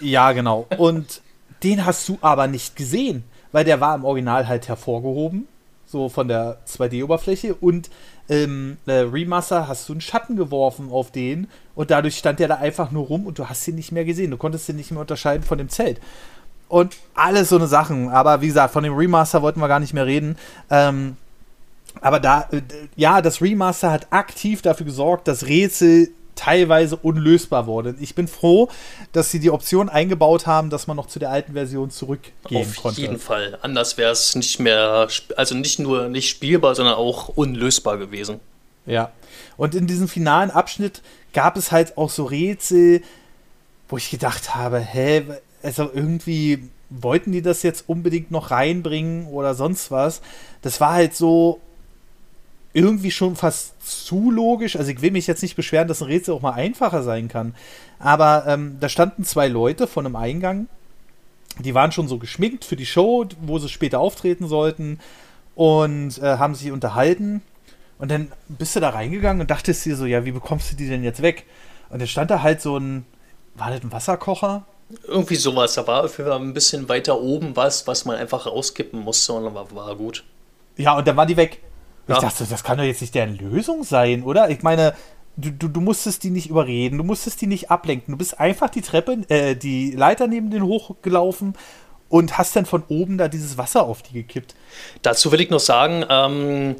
Ja, genau. Und den hast du aber nicht gesehen, weil der war im Original halt hervorgehoben, so von der 2D-Oberfläche und im äh, Remaster hast du einen Schatten geworfen auf den und dadurch stand der da einfach nur rum und du hast ihn nicht mehr gesehen. Du konntest ihn nicht mehr unterscheiden von dem Zelt. Und alles so eine Sachen. Aber wie gesagt, von dem Remaster wollten wir gar nicht mehr reden. Ähm, aber da, äh, ja, das Remaster hat aktiv dafür gesorgt, dass Rätsel teilweise unlösbar wurden. Ich bin froh, dass sie die Option eingebaut haben, dass man noch zu der alten Version zurückgehen Auf konnte. Auf jeden Fall. Anders wäre es nicht mehr, also nicht nur nicht spielbar, sondern auch unlösbar gewesen. Ja. Und in diesem finalen Abschnitt gab es halt auch so Rätsel, wo ich gedacht habe, hä, also irgendwie wollten die das jetzt unbedingt noch reinbringen oder sonst was. Das war halt so, irgendwie schon fast zu logisch. Also ich will mich jetzt nicht beschweren, dass ein Rätsel auch mal einfacher sein kann. Aber ähm, da standen zwei Leute von einem Eingang. Die waren schon so geschminkt für die Show, wo sie später auftreten sollten. Und äh, haben sich unterhalten. Und dann bist du da reingegangen und dachtest dir so, ja, wie bekommst du die denn jetzt weg? Und dann stand da halt so ein, war das ein Wasserkocher? Irgendwie sowas. Da war ein bisschen weiter oben was, was man einfach rauskippen musste und dann war, war gut. Ja, und dann war die weg. Ja. Ich dachte, das kann doch jetzt nicht deren Lösung sein, oder? Ich meine, du, du, du musstest die nicht überreden, du musstest die nicht ablenken. Du bist einfach die Treppe, äh, die Leiter neben den hochgelaufen und hast dann von oben da dieses Wasser auf die gekippt. Dazu will ich noch sagen, ähm,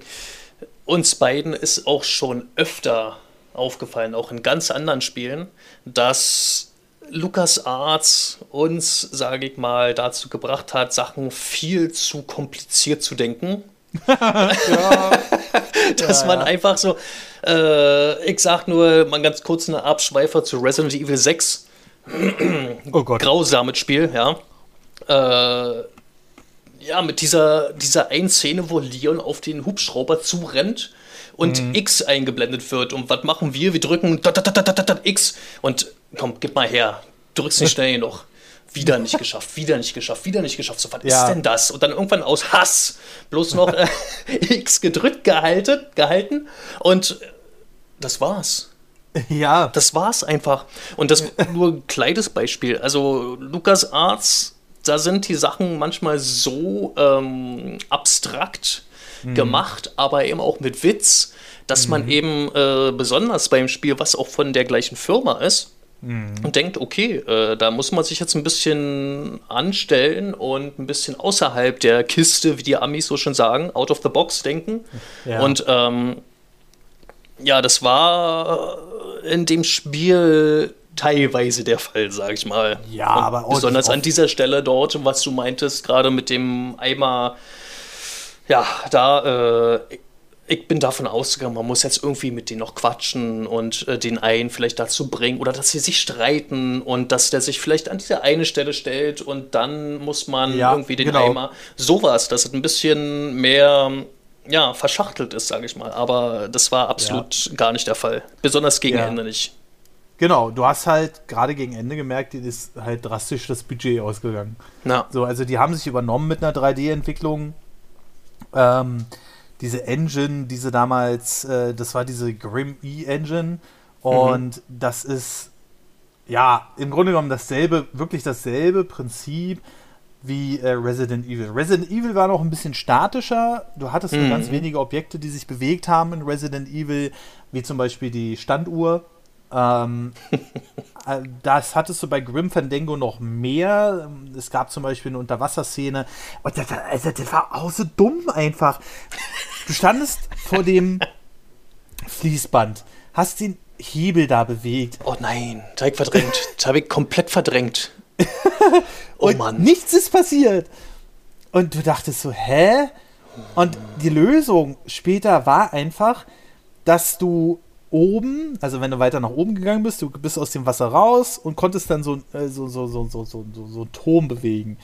uns beiden ist auch schon öfter aufgefallen, auch in ganz anderen Spielen, dass Lukas Arts uns, sage ich mal, dazu gebracht hat, Sachen viel zu kompliziert zu denken ja. Dass ja, man ja. einfach so, äh, ich sag nur mal ganz kurz eine Abschweifer zu Resident Evil 6. oh Gott. Grausames Spiel, ja. Äh, ja, mit dieser, dieser einen Szene, wo Leon auf den Hubschrauber zurennt und mhm. X eingeblendet wird. Und was machen wir? Wir drücken X und komm, gib mal her. Du drückst nicht schnell genug wieder nicht geschafft, wieder nicht geschafft, wieder nicht geschafft. So, was ja. ist denn das? Und dann irgendwann aus Hass bloß noch äh, X gedrückt gehalten, gehalten und das war's. Ja. Das war's einfach. Und das nur ein kleines Beispiel. Also Lukas Arts, da sind die Sachen manchmal so ähm, abstrakt mhm. gemacht, aber eben auch mit Witz, dass mhm. man eben äh, besonders beim Spiel, was auch von der gleichen Firma ist, Mhm. Und denkt, okay, äh, da muss man sich jetzt ein bisschen anstellen und ein bisschen außerhalb der Kiste, wie die Amis so schon sagen, out of the box denken. Ja. Und ähm, ja, das war in dem Spiel teilweise der Fall, sag ich mal. Ja, und aber besonders an dieser Stelle dort, was du meintest, gerade mit dem Eimer. Ja, da äh, ich bin davon ausgegangen, man muss jetzt irgendwie mit denen noch quatschen und äh, den einen vielleicht dazu bringen oder dass sie sich streiten und dass der sich vielleicht an diese eine Stelle stellt und dann muss man ja, irgendwie den genau. Eimer. Sowas, dass es ein bisschen mehr ja, verschachtelt ist, sage ich mal. Aber das war absolut ja. gar nicht der Fall. Besonders gegen ja. Ende nicht. Genau, du hast halt gerade gegen Ende gemerkt, dir ist halt drastisch das Budget ausgegangen. Ja. So, also die haben sich übernommen mit einer 3D-Entwicklung. Ähm, diese Engine, diese damals, äh, das war diese Grim E-Engine. Und mhm. das ist ja im Grunde genommen dasselbe, wirklich dasselbe Prinzip wie äh, Resident Evil. Resident Evil war noch ein bisschen statischer. Du hattest mhm. nur ganz wenige Objekte, die sich bewegt haben in Resident Evil, wie zum Beispiel die Standuhr. Ähm, äh, das hattest du bei Grim Fandango noch mehr. Es gab zum Beispiel eine Unterwasserszene. Und das, also, das war auch so dumm einfach. Du standest vor dem Fließband, hast den Hebel da bewegt. Oh nein, ich verdrängt. Das habe ich komplett verdrängt. oh und Mann. nichts ist passiert. Und du dachtest so, hä? Und die Lösung später war einfach, dass du oben, also wenn du weiter nach oben gegangen bist, du bist aus dem Wasser raus und konntest dann so, äh, so, so, so, so, so, so, so einen Turm bewegen.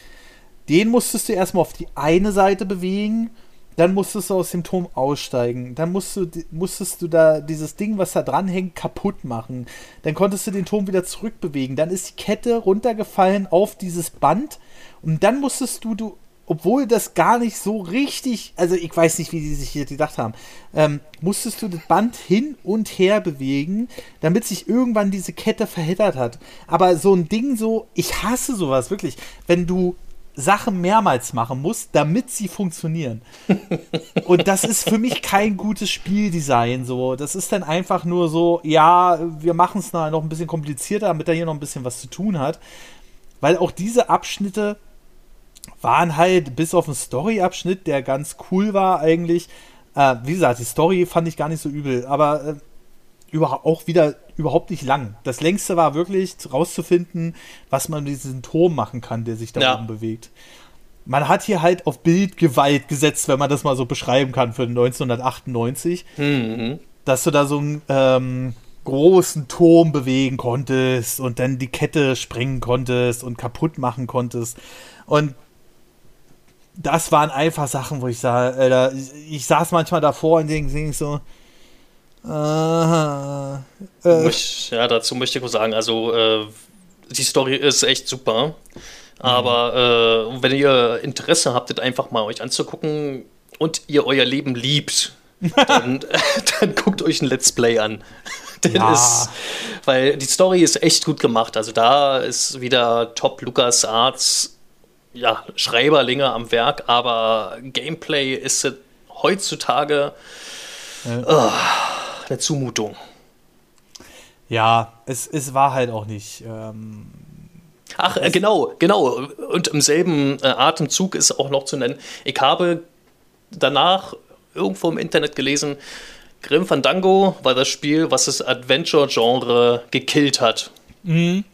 Den musstest du erstmal auf die eine Seite bewegen, dann musstest du aus dem Turm aussteigen, dann musst du, musstest du da dieses Ding, was da dran hängt, kaputt machen. Dann konntest du den Turm wieder zurückbewegen. Dann ist die Kette runtergefallen auf dieses Band und dann musstest du, du obwohl das gar nicht so richtig, also ich weiß nicht, wie die sich hier gedacht haben, ähm, musstest du das Band hin und her bewegen, damit sich irgendwann diese Kette verheddert hat. Aber so ein Ding so, ich hasse sowas wirklich, wenn du Sachen mehrmals machen musst, damit sie funktionieren. und das ist für mich kein gutes Spieldesign. So, das ist dann einfach nur so, ja, wir machen es noch ein bisschen komplizierter, damit er hier noch ein bisschen was zu tun hat. Weil auch diese Abschnitte waren halt bis auf einen Story-Abschnitt, der ganz cool war eigentlich. Äh, wie gesagt, die Story fand ich gar nicht so übel, aber äh, über, auch wieder überhaupt nicht lang. Das längste war wirklich rauszufinden, was man mit diesem Turm machen kann, der sich da ja. oben bewegt. Man hat hier halt auf Bildgewalt gesetzt, wenn man das mal so beschreiben kann, für 1998. Mhm. Dass du da so einen ähm, großen Turm bewegen konntest und dann die Kette sprengen konntest und kaputt machen konntest. Und das waren einfach Sachen, wo ich sage, Alter, ich, saß manchmal davor und denke so, Aha. Äh. Ja, dazu möchte ich nur sagen, also äh, die Story ist echt super. Aber mhm. äh, wenn ihr Interesse habt, das einfach mal euch anzugucken und ihr euer Leben liebt, dann, dann guckt euch ein Let's Play an. Ja. Ist, weil die Story ist echt gut gemacht. Also da ist wieder Top Lukas Arts ja, Schreiberlinge am Werk, aber Gameplay ist heutzutage ja. uh, eine Zumutung. Ja, es, es war halt auch nicht. Ähm, Ach, äh, genau, genau. Und im selben äh, Atemzug ist auch noch zu nennen, ich habe danach irgendwo im Internet gelesen, Grim Fandango war das Spiel, was das Adventure-Genre gekillt hat. Mhm.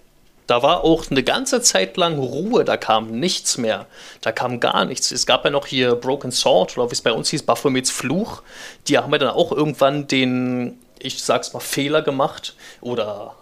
Da war auch eine ganze Zeit lang Ruhe, da kam nichts mehr. Da kam gar nichts. Es gab ja noch hier Broken Sword oder wie es bei uns hieß, Baphomets Fluch. Die haben ja dann auch irgendwann den, ich sag's mal, Fehler gemacht oder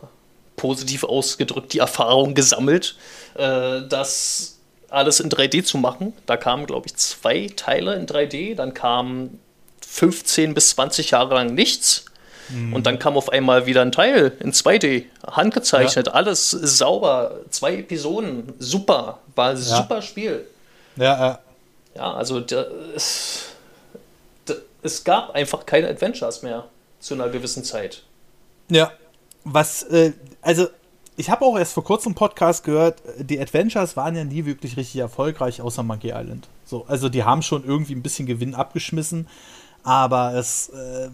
positiv ausgedrückt die Erfahrung gesammelt, äh, das alles in 3D zu machen. Da kamen, glaube ich, zwei Teile in 3D. Dann kam 15 bis 20 Jahre lang nichts. Mhm. Und dann kam auf einmal wieder ein Teil in 2D, handgezeichnet, ja. alles sauber, zwei Episoden, super, war ein super Spiel. Ja, ja. Ja, also das, das, es gab einfach keine Adventures mehr zu einer gewissen Zeit. Ja, was, äh, also ich habe auch erst vor kurzem einen Podcast gehört, die Adventures waren ja nie wirklich richtig erfolgreich, außer Monkey Island. So, also die haben schon irgendwie ein bisschen Gewinn abgeschmissen, aber es äh,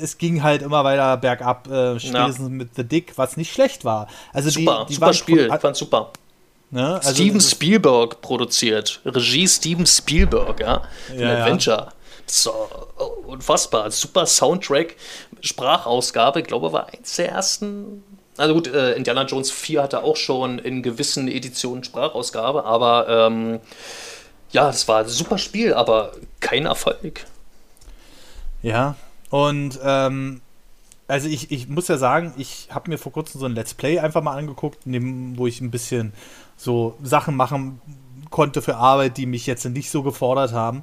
es ging halt immer weiter bergab, äh, spätestens ja. mit The Dick, was nicht schlecht war. Also super, die, die super Spiel, ich fand super. Ne? Also Steven Spielberg produziert, Regie Steven Spielberg, ja, ein ja, Adventure. Ja. So, unfassbar, super Soundtrack, Sprachausgabe, ich glaube, war eins der ersten. Also gut, äh, Indiana Jones 4 hatte auch schon in gewissen Editionen Sprachausgabe, aber ähm, ja, das war ein super Spiel, aber kein Erfolg. Ja, und ähm, also ich, ich muss ja sagen, ich habe mir vor kurzem so ein Let's Play einfach mal angeguckt, dem, wo ich ein bisschen so Sachen machen konnte für Arbeit, die mich jetzt nicht so gefordert haben.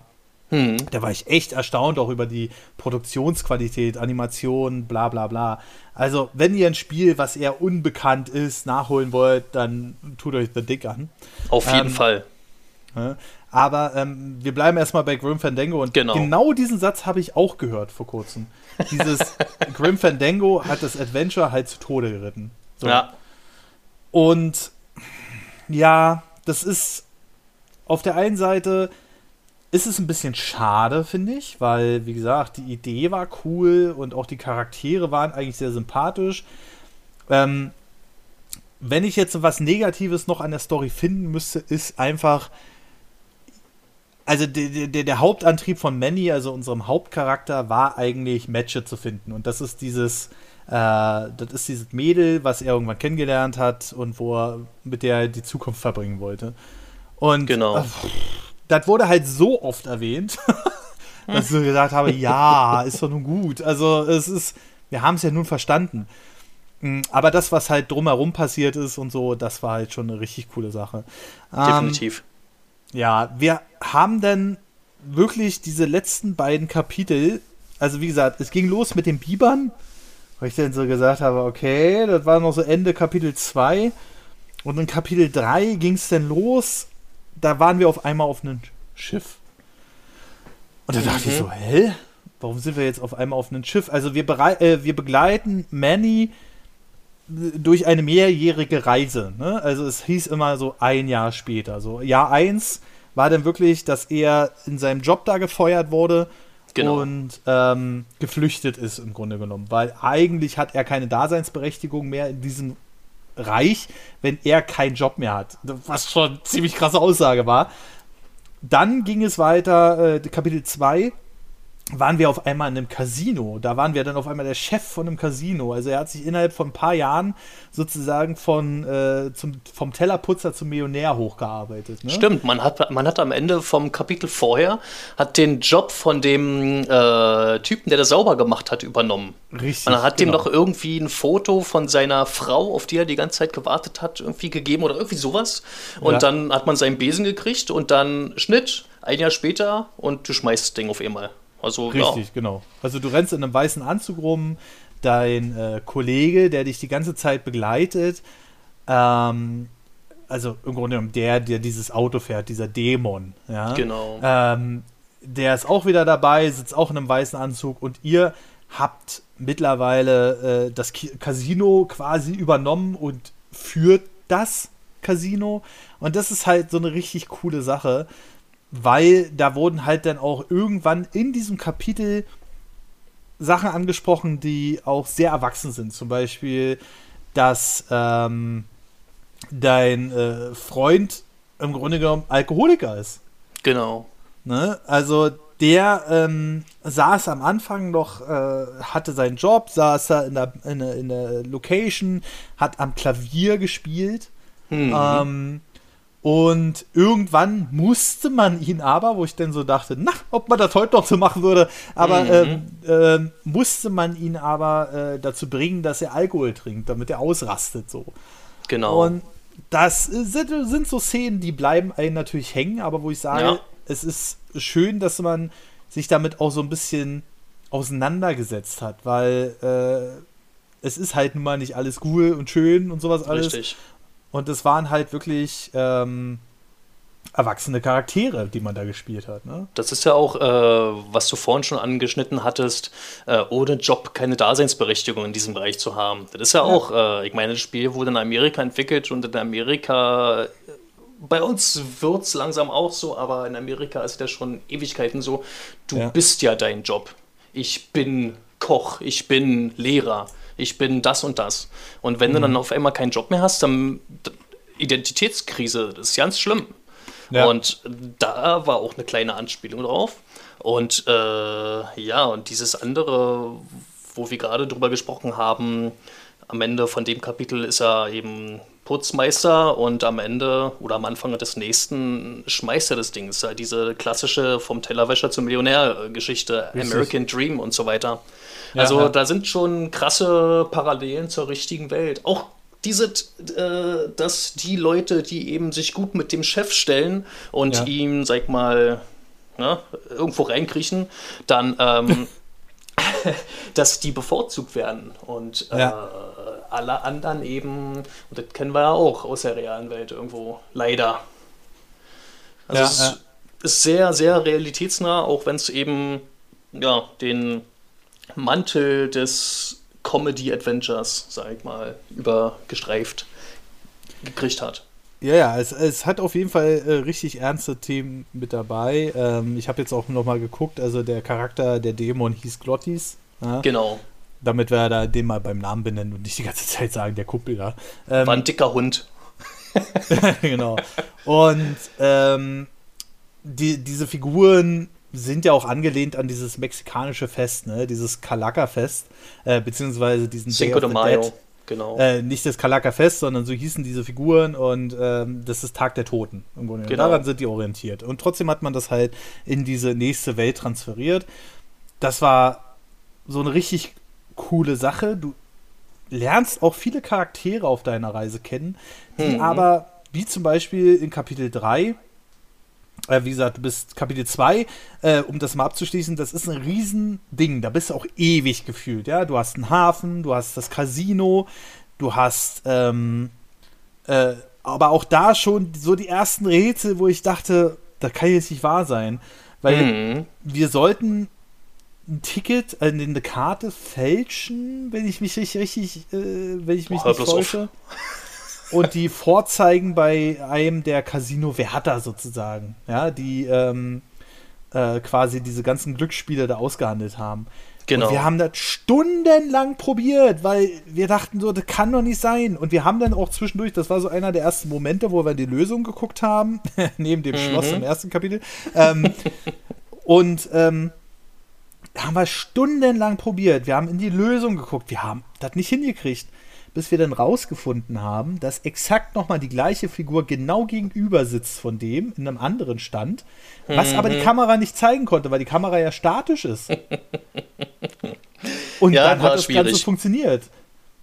Hm. Da war ich echt erstaunt auch über die Produktionsqualität, Animation, bla bla bla. Also, wenn ihr ein Spiel, was eher unbekannt ist, nachholen wollt, dann tut euch The Dick an. Auf jeden ähm, Fall. Aber ähm, wir bleiben erstmal bei Grim Fandango und genau, genau diesen Satz habe ich auch gehört vor kurzem. Dieses Grim Fandango hat das Adventure halt zu Tode geritten. So. Ja. Und ja, das ist auf der einen Seite ist es ein bisschen schade, finde ich, weil, wie gesagt, die Idee war cool und auch die Charaktere waren eigentlich sehr sympathisch. Ähm, wenn ich jetzt was Negatives noch an der Story finden müsste, ist einfach, also der, der, der, Hauptantrieb von Manny, also unserem Hauptcharakter, war eigentlich Matches zu finden. Und das ist dieses das ist dieses Mädel, was er irgendwann kennengelernt hat und wo er mit der die Zukunft verbringen wollte. Und genau. Äh, das wurde halt so oft erwähnt, dass ich gesagt habe, ja, ist doch nun gut. Also es ist, wir haben es ja nun verstanden. Mm, aber das, was halt drumherum passiert ist und so, das war halt schon eine richtig coole Sache. Definitiv. Ähm, ja, wir haben dann wirklich diese letzten beiden Kapitel, also wie gesagt, es ging los mit den Bibern, wo ich dann so gesagt habe, okay, das war noch so Ende Kapitel 2 und in Kapitel 3 ging es dann los, da waren wir auf einmal auf einem Schiff. Und da dachte mhm. ich so, hä? Warum sind wir jetzt auf einmal auf einem Schiff? Also wir, äh, wir begleiten Manny durch eine mehrjährige Reise. Ne? Also es hieß immer so ein Jahr später. So Jahr 1 war dann wirklich, dass er in seinem Job da gefeuert wurde genau. und ähm, geflüchtet ist im Grunde genommen. Weil eigentlich hat er keine Daseinsberechtigung mehr in diesem Reich, wenn er keinen Job mehr hat. Was schon eine ziemlich krasse Aussage war. Dann ging es weiter, äh, Kapitel 2 waren wir auf einmal in einem Casino. Da waren wir dann auf einmal der Chef von einem Casino. Also er hat sich innerhalb von ein paar Jahren sozusagen von, äh, zum, vom Tellerputzer zum Millionär hochgearbeitet. Ne? Stimmt, man hat, man hat am Ende vom Kapitel vorher hat den Job von dem äh, Typen, der das sauber gemacht hat, übernommen. Richtig. Man hat genau. dem doch irgendwie ein Foto von seiner Frau, auf die er die ganze Zeit gewartet hat, irgendwie gegeben oder irgendwie sowas. Und ja. dann hat man seinen Besen gekriegt und dann Schnitt, ein Jahr später und du schmeißt das Ding auf einmal. Also, Richtig, ja. genau. Also du rennst in einem weißen Anzug rum, dein äh, Kollege, der dich die ganze Zeit begleitet, ähm, also im Grunde genommen der, der dieses Auto fährt, dieser Dämon, ja. Genau. Ähm, der ist auch wieder dabei, sitzt auch in einem weißen Anzug und ihr habt mittlerweile äh, das Casino quasi übernommen und führt das Casino. Und das ist halt so eine richtig coole Sache weil da wurden halt dann auch irgendwann in diesem Kapitel Sachen angesprochen, die auch sehr erwachsen sind. Zum Beispiel, dass ähm, dein äh, Freund im Grunde genommen Alkoholiker ist. Genau. Ne? Also der ähm, saß am Anfang noch, äh, hatte seinen Job, saß da in der, in der, in der Location, hat am Klavier gespielt. Mhm. Ähm, und irgendwann musste man ihn aber, wo ich dann so dachte, na, ob man das heute noch so machen würde, aber mhm. äh, äh, musste man ihn aber äh, dazu bringen, dass er Alkohol trinkt, damit er ausrastet so. Genau. Und das sind, sind so Szenen, die bleiben einen natürlich hängen, aber wo ich sage, ja. es ist schön, dass man sich damit auch so ein bisschen auseinandergesetzt hat, weil äh, es ist halt nun mal nicht alles cool und schön und sowas alles. Richtig. Und es waren halt wirklich ähm, erwachsene Charaktere, die man da gespielt hat. Ne? Das ist ja auch, äh, was du vorhin schon angeschnitten hattest, äh, ohne Job keine Daseinsberechtigung in diesem Bereich zu haben. Das ist ja, ja. auch, äh, ich meine, das Spiel wurde in Amerika entwickelt und in Amerika bei uns wird es langsam auch so, aber in Amerika ist das schon Ewigkeiten so. Du ja. bist ja dein Job. Ich bin Koch, ich bin Lehrer ich bin das und das. Und wenn mhm. du dann auf einmal keinen Job mehr hast, dann Identitätskrise, das ist ganz schlimm. Ja. Und da war auch eine kleine Anspielung drauf. Und äh, ja, und dieses andere, wo wir gerade drüber gesprochen haben, am Ende von dem Kapitel ist er eben Putzmeister und am Ende oder am Anfang des nächsten schmeißt er das Ding. Das ist ja diese klassische vom Tellerwäscher zum Millionär-Geschichte, American Dream und so weiter. Also ja, da sind schon krasse Parallelen zur richtigen Welt. Auch diese, äh, dass die Leute, die eben sich gut mit dem Chef stellen und ja. ihm, sag mal, ne, irgendwo reinkriechen, dann, ähm, dass die bevorzugt werden und äh, alle anderen eben, und das kennen wir ja auch aus der realen Welt irgendwo, leider. Also es ist sehr, sehr realitätsnah, auch wenn es eben ja, den Mantel des Comedy-Adventures, sag ich mal, übergestreift gekriegt hat. Ja, ja, es, es hat auf jeden Fall äh, richtig ernste Themen mit dabei. Ähm, ich habe jetzt auch nochmal geguckt, also der Charakter der Dämon hieß Glottis. Ja? Genau. Damit wir da den mal beim Namen benennen und nicht die ganze Zeit sagen, der Kuppel da. Ähm, War ein dicker Hund. genau. Und ähm, die, diese Figuren sind ja auch angelehnt an dieses mexikanische Fest, ne? Dieses Calaca-Fest, äh, beziehungsweise diesen Cinco de Mayo. Genau. Äh, nicht das Kalaka-Fest, sondern so hießen diese Figuren und ähm, das ist Tag der Toten. Im Grunde. Genau. Daran sind die orientiert. Und trotzdem hat man das halt in diese nächste Welt transferiert. Das war so eine richtig coole Sache. Du lernst auch viele Charaktere auf deiner Reise kennen, die mhm. aber, wie zum Beispiel in Kapitel 3, äh, wie gesagt, du bist Kapitel 2, äh, um das mal abzuschließen, das ist ein Riesending. Da bist du auch ewig gefühlt, ja. Du hast einen Hafen, du hast das Casino, du hast, ähm, äh, aber auch da schon so die ersten Rätsel, wo ich dachte, das kann jetzt nicht wahr sein. Weil mhm. wir sollten ein Ticket, äh, eine Karte fälschen, wenn ich mich richtig, richtig äh, wenn ich mich oh, nicht täusche. und die vorzeigen bei einem der Casino-Wärter sozusagen, ja, die ähm, äh, quasi diese ganzen Glücksspiele da ausgehandelt haben. Genau. Und wir haben das stundenlang probiert, weil wir dachten so, das kann doch nicht sein. Und wir haben dann auch zwischendurch, das war so einer der ersten Momente, wo wir die Lösung geguckt haben, neben dem mhm. Schloss im ersten Kapitel. Ähm, und ähm, haben wir stundenlang probiert. Wir haben in die Lösung geguckt. Wir haben das nicht hingekriegt bis wir dann rausgefunden haben, dass exakt nochmal die gleiche Figur genau gegenüber sitzt von dem in einem anderen Stand, was mhm. aber die mhm. Kamera nicht zeigen konnte, weil die Kamera ja statisch ist. Und ja, dann hat das schwierig. Ganze funktioniert.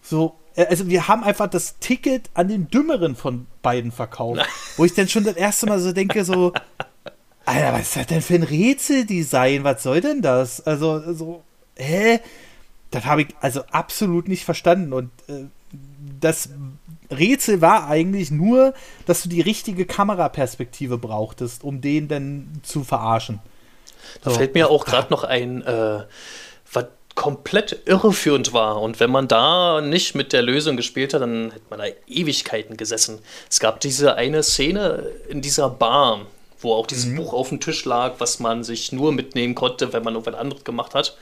So, äh, also wir haben einfach das Ticket an den Dümmeren von beiden verkauft, wo ich dann schon das erste Mal so denke, so, Alter, was ist das denn für ein Rätseldesign? Was soll denn das? Also, so, hä? Das habe ich also absolut nicht verstanden. Und äh, das Rätsel war eigentlich nur, dass du die richtige Kameraperspektive brauchtest, um den dann zu verarschen. Da so. fällt mir auch gerade noch ein, äh, was komplett irreführend war. Und wenn man da nicht mit der Lösung gespielt hat, dann hätte man da Ewigkeiten gesessen. Es gab diese eine Szene in dieser Bar, wo auch dieses mhm. Buch auf dem Tisch lag, was man sich nur mitnehmen konnte, wenn man irgendwas anderes gemacht hat.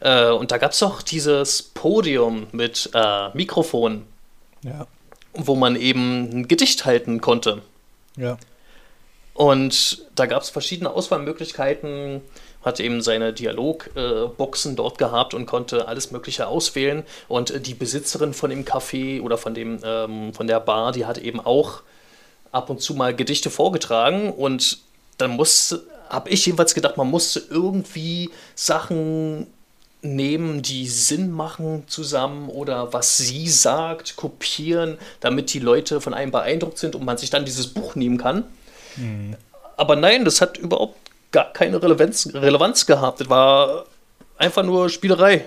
Äh, und da gab es doch dieses Podium mit äh, Mikrofon ja. Wo man eben ein Gedicht halten konnte. Ja. Und da gab es verschiedene Auswahlmöglichkeiten, hat eben seine Dialogboxen dort gehabt und konnte alles Mögliche auswählen. Und die Besitzerin von dem Café oder von, dem, ähm, von der Bar, die hat eben auch ab und zu mal Gedichte vorgetragen. Und dann musste, habe ich jedenfalls gedacht, man musste irgendwie Sachen nehmen, die Sinn machen zusammen oder was sie sagt, kopieren, damit die Leute von einem beeindruckt sind und man sich dann dieses Buch nehmen kann. Mhm. Aber nein, das hat überhaupt gar keine Relevanz, Relevanz gehabt. Das war einfach nur Spielerei.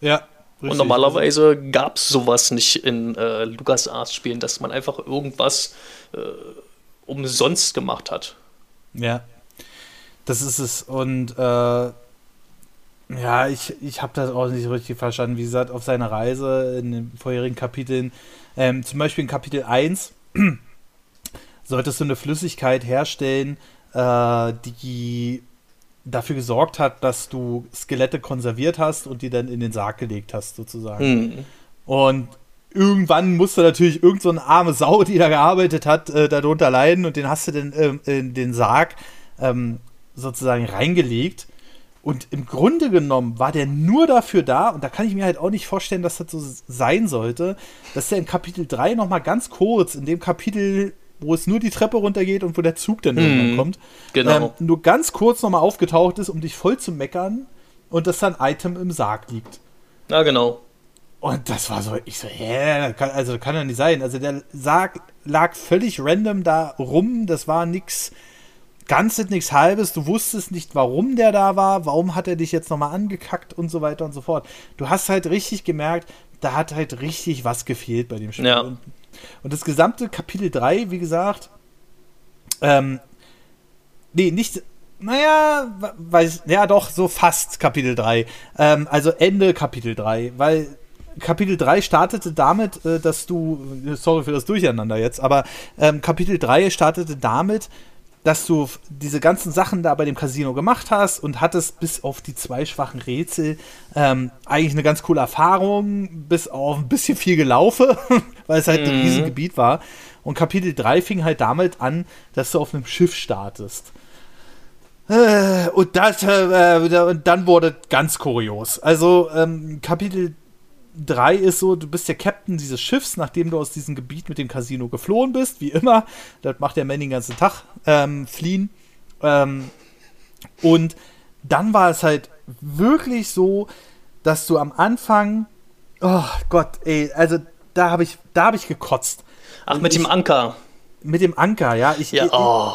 Ja. Richtig. Und normalerweise gab es sowas nicht in äh, LucasArts-Spielen, dass man einfach irgendwas äh, umsonst gemacht hat. Ja. Das ist es. Und äh ja, ich, ich habe das auch nicht richtig verstanden. Wie gesagt, auf seiner Reise in den vorherigen Kapiteln, ähm, zum Beispiel in Kapitel 1, solltest du eine Flüssigkeit herstellen, äh, die dafür gesorgt hat, dass du Skelette konserviert hast und die dann in den Sarg gelegt hast, sozusagen. Mhm. Und irgendwann musste natürlich irgend so eine arme Sau, die da gearbeitet hat, äh, darunter leiden und den hast du dann äh, in den Sarg ähm, sozusagen reingelegt. Und im Grunde genommen war der nur dafür da, und da kann ich mir halt auch nicht vorstellen, dass das so sein sollte, dass der in Kapitel 3 nochmal ganz kurz, in dem Kapitel, wo es nur die Treppe runtergeht und wo der Zug dann irgendwann mm, kommt, genau. ähm, nur ganz kurz nochmal aufgetaucht ist, um dich voll zu meckern und dass dann Item im Sarg liegt. Ja, genau. Und das war so, ich so, hä, kann, also kann ja nicht sein. Also der Sarg lag völlig random da rum, das war nix Ganzes nichts Halbes, du wusstest nicht, warum der da war, warum hat er dich jetzt nochmal angekackt und so weiter und so fort. Du hast halt richtig gemerkt, da hat halt richtig was gefehlt bei dem Spiel. Ja. Und, und, das gesamte Kapitel 3, wie gesagt, ähm, nee, nicht, naja, weiß, ja doch, so fast Kapitel 3. Ähm, also Ende Kapitel 3, weil Kapitel 3 startete damit, äh, dass du, sorry für das Durcheinander jetzt, aber ähm, Kapitel 3 startete damit, dass du diese ganzen Sachen da bei dem Casino gemacht hast und hattest bis auf die zwei schwachen Rätsel ähm, eigentlich eine ganz coole Erfahrung, bis auf ein bisschen viel gelaufen, weil es halt mhm. ein Riesengebiet war. Und Kapitel 3 fing halt damit an, dass du auf einem Schiff startest. Äh, und, das, äh, und dann wurde ganz kurios. Also ähm, Kapitel 3 ist so, du bist der Captain dieses Schiffs, nachdem du aus diesem Gebiet mit dem Casino geflohen bist, wie immer. Das macht der Mann den ganzen Tag, ähm, fliehen. Ähm, und dann war es halt wirklich so, dass du am Anfang, oh Gott, ey, also da habe ich, da habe ich gekotzt. Ach, mit ich, dem Anker. Mit dem Anker, ja. Ich, ja, oh.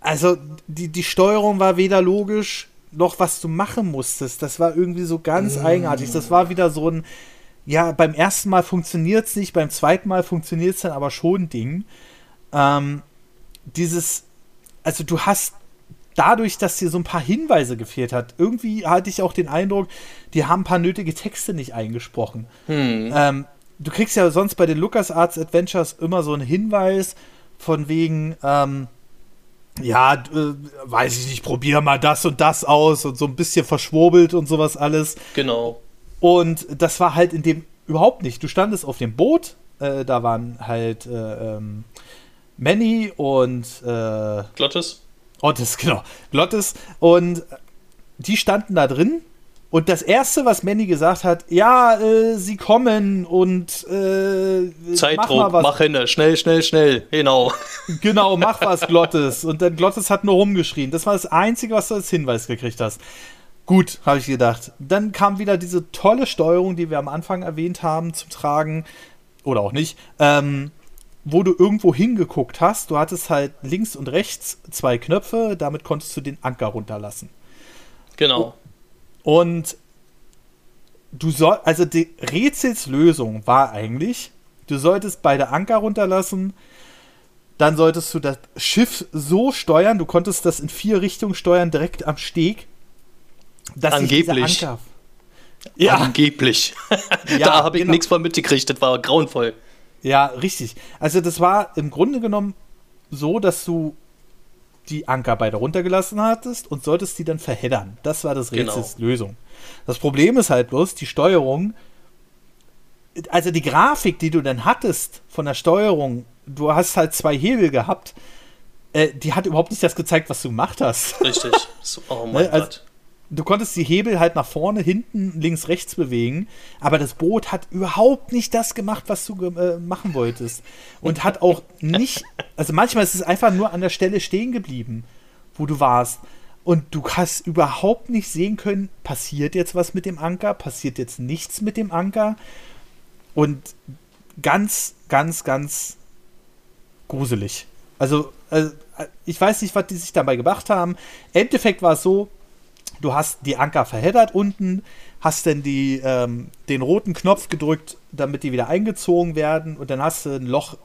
Also die, die Steuerung war weder logisch noch was du machen musstest. Das war irgendwie so ganz mm. eigenartig. Das war wieder so ein, ja, beim ersten Mal funktioniert es nicht, beim zweiten Mal funktioniert es dann aber schon Ding. Ähm, dieses, also du hast dadurch, dass dir so ein paar Hinweise gefehlt hat, irgendwie hatte ich auch den Eindruck, die haben ein paar nötige Texte nicht eingesprochen. Hm. Ähm, du kriegst ja sonst bei den LucasArts Adventures immer so einen Hinweis von wegen, ähm, ja, äh, weiß ich nicht, probier mal das und das aus und so ein bisschen verschwurbelt und sowas alles. Genau. Und das war halt in dem überhaupt nicht. Du standest auf dem Boot, äh, da waren halt äh, ähm, Manny und äh, Glottis. Otis, genau. Glottis. Und die standen da drin. Und das Erste, was Manny gesagt hat, ja, äh, sie kommen und äh, Zeitdruck, mach, mach hin, schnell, schnell, schnell, genau. Genau, mach was, Glottis. Und dann Glottis hat nur rumgeschrien. Das war das Einzige, was du als Hinweis gekriegt hast. Gut, habe ich gedacht. Dann kam wieder diese tolle Steuerung, die wir am Anfang erwähnt haben, zum Tragen. Oder auch nicht. Ähm, wo du irgendwo hingeguckt hast. Du hattest halt links und rechts zwei Knöpfe, damit konntest du den Anker runterlassen. Genau. Und du soll, also die Rätselslösung war eigentlich, du solltest beide Anker runterlassen, dann solltest du das Schiff so steuern, du konntest das in vier Richtungen steuern, direkt am Steg. Dass Angeblich. Anker, ja. Angeblich. ja, da habe ich genau. nichts von mitgekriegt, das war grauenvoll. Ja, richtig. Also das war im Grunde genommen so, dass du die Anker beide runtergelassen hattest und solltest die dann verheddern. Das war das Rätsels genau. Lösung. Das Problem ist halt bloß, die Steuerung, also die Grafik, die du dann hattest von der Steuerung, du hast halt zwei Hebel gehabt, äh, die hat überhaupt nicht das gezeigt, was du gemacht hast. Richtig. oh mein ne? also, Gott du konntest die Hebel halt nach vorne, hinten, links, rechts bewegen, aber das Boot hat überhaupt nicht das gemacht, was du äh, machen wolltest. Und hat auch nicht, also manchmal ist es einfach nur an der Stelle stehen geblieben, wo du warst. Und du hast überhaupt nicht sehen können, passiert jetzt was mit dem Anker, passiert jetzt nichts mit dem Anker. Und ganz, ganz, ganz gruselig. Also, also ich weiß nicht, was die sich dabei gemacht haben. Im Endeffekt war es so, du hast die Anker verheddert unten, hast dann die, ähm, den roten Knopf gedrückt, damit die wieder eingezogen werden und dann hast du ein Loch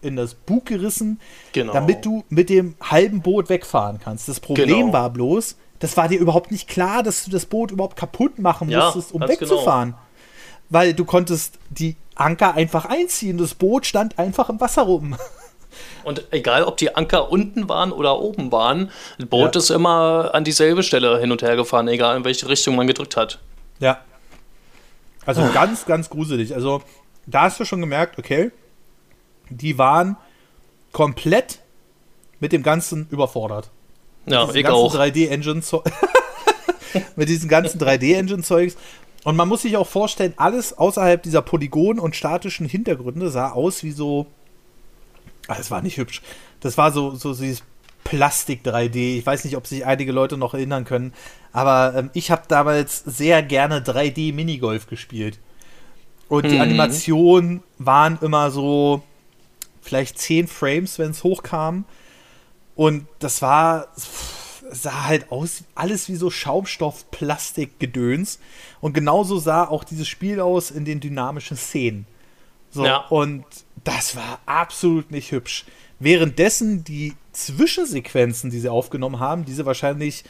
in das Bug gerissen, genau. damit du mit dem halben Boot wegfahren kannst. Das Problem genau. war bloß, das war dir überhaupt nicht klar, dass du das Boot überhaupt kaputt machen musstest, ja, um genau. wegzufahren. Genau. Weil du konntest die Anker einfach einziehen. Das Boot stand einfach im Wasser rum. Und egal, ob die Anker unten waren oder oben waren, das Boot ja. ist immer an dieselbe Stelle hin und her gefahren, egal in welche Richtung man gedrückt hat. Ja. Also oh. ganz, ganz gruselig. Also da hast du schon gemerkt, okay, die waren komplett mit dem Ganzen überfordert. Ja, ich auch. 3D-Engine mit diesen ganzen 3D-Engine-Zeugs. Und man muss sich auch vorstellen, alles außerhalb dieser Polygon- und statischen Hintergründe sah aus wie so Ah, das war nicht hübsch. Das war so, so dieses Plastik 3D. Ich weiß nicht, ob sich einige Leute noch erinnern können, aber ähm, ich habe damals sehr gerne 3D Minigolf gespielt. Und mhm. die Animationen waren immer so vielleicht 10 Frames, wenn es hochkam. Und das war sah halt aus alles wie so Schaumstoff, Plastik, Gedöns. Und genauso sah auch dieses Spiel aus in den dynamischen Szenen. So, ja. und das war absolut nicht hübsch. Währenddessen die Zwischensequenzen, die sie aufgenommen haben, diese wahrscheinlich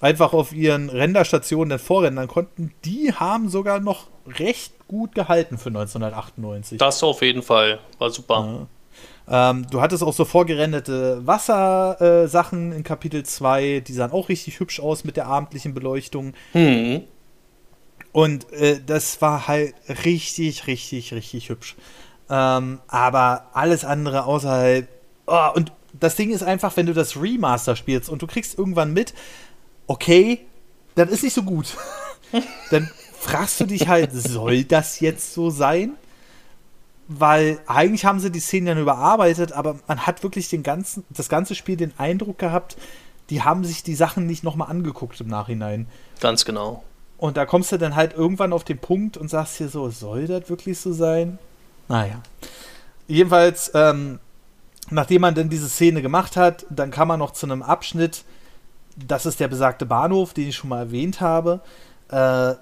einfach auf ihren Renderstationen den Vorrändern konnten, die haben sogar noch recht gut gehalten für 1998. Das auf jeden Fall. War super. Ja. Ähm, du hattest auch so vorgerenderte Wassersachen äh, in Kapitel 2, die sahen auch richtig hübsch aus mit der abendlichen Beleuchtung. Mhm. Und äh, das war halt richtig, richtig, richtig hübsch. Ähm, aber alles andere außerhalb. Oh, und das Ding ist einfach, wenn du das Remaster spielst und du kriegst irgendwann mit, okay, das ist nicht so gut. dann fragst du dich halt, soll das jetzt so sein? Weil eigentlich haben sie die Szenen dann überarbeitet, aber man hat wirklich den ganzen, das ganze Spiel den Eindruck gehabt, die haben sich die Sachen nicht nochmal angeguckt im Nachhinein. Ganz genau. Und da kommst du dann halt irgendwann auf den Punkt und sagst dir so, soll das wirklich so sein? Naja. Jedenfalls, ähm, nachdem man dann diese Szene gemacht hat, dann kam man noch zu einem Abschnitt, das ist der besagte Bahnhof, den ich schon mal erwähnt habe. Äh,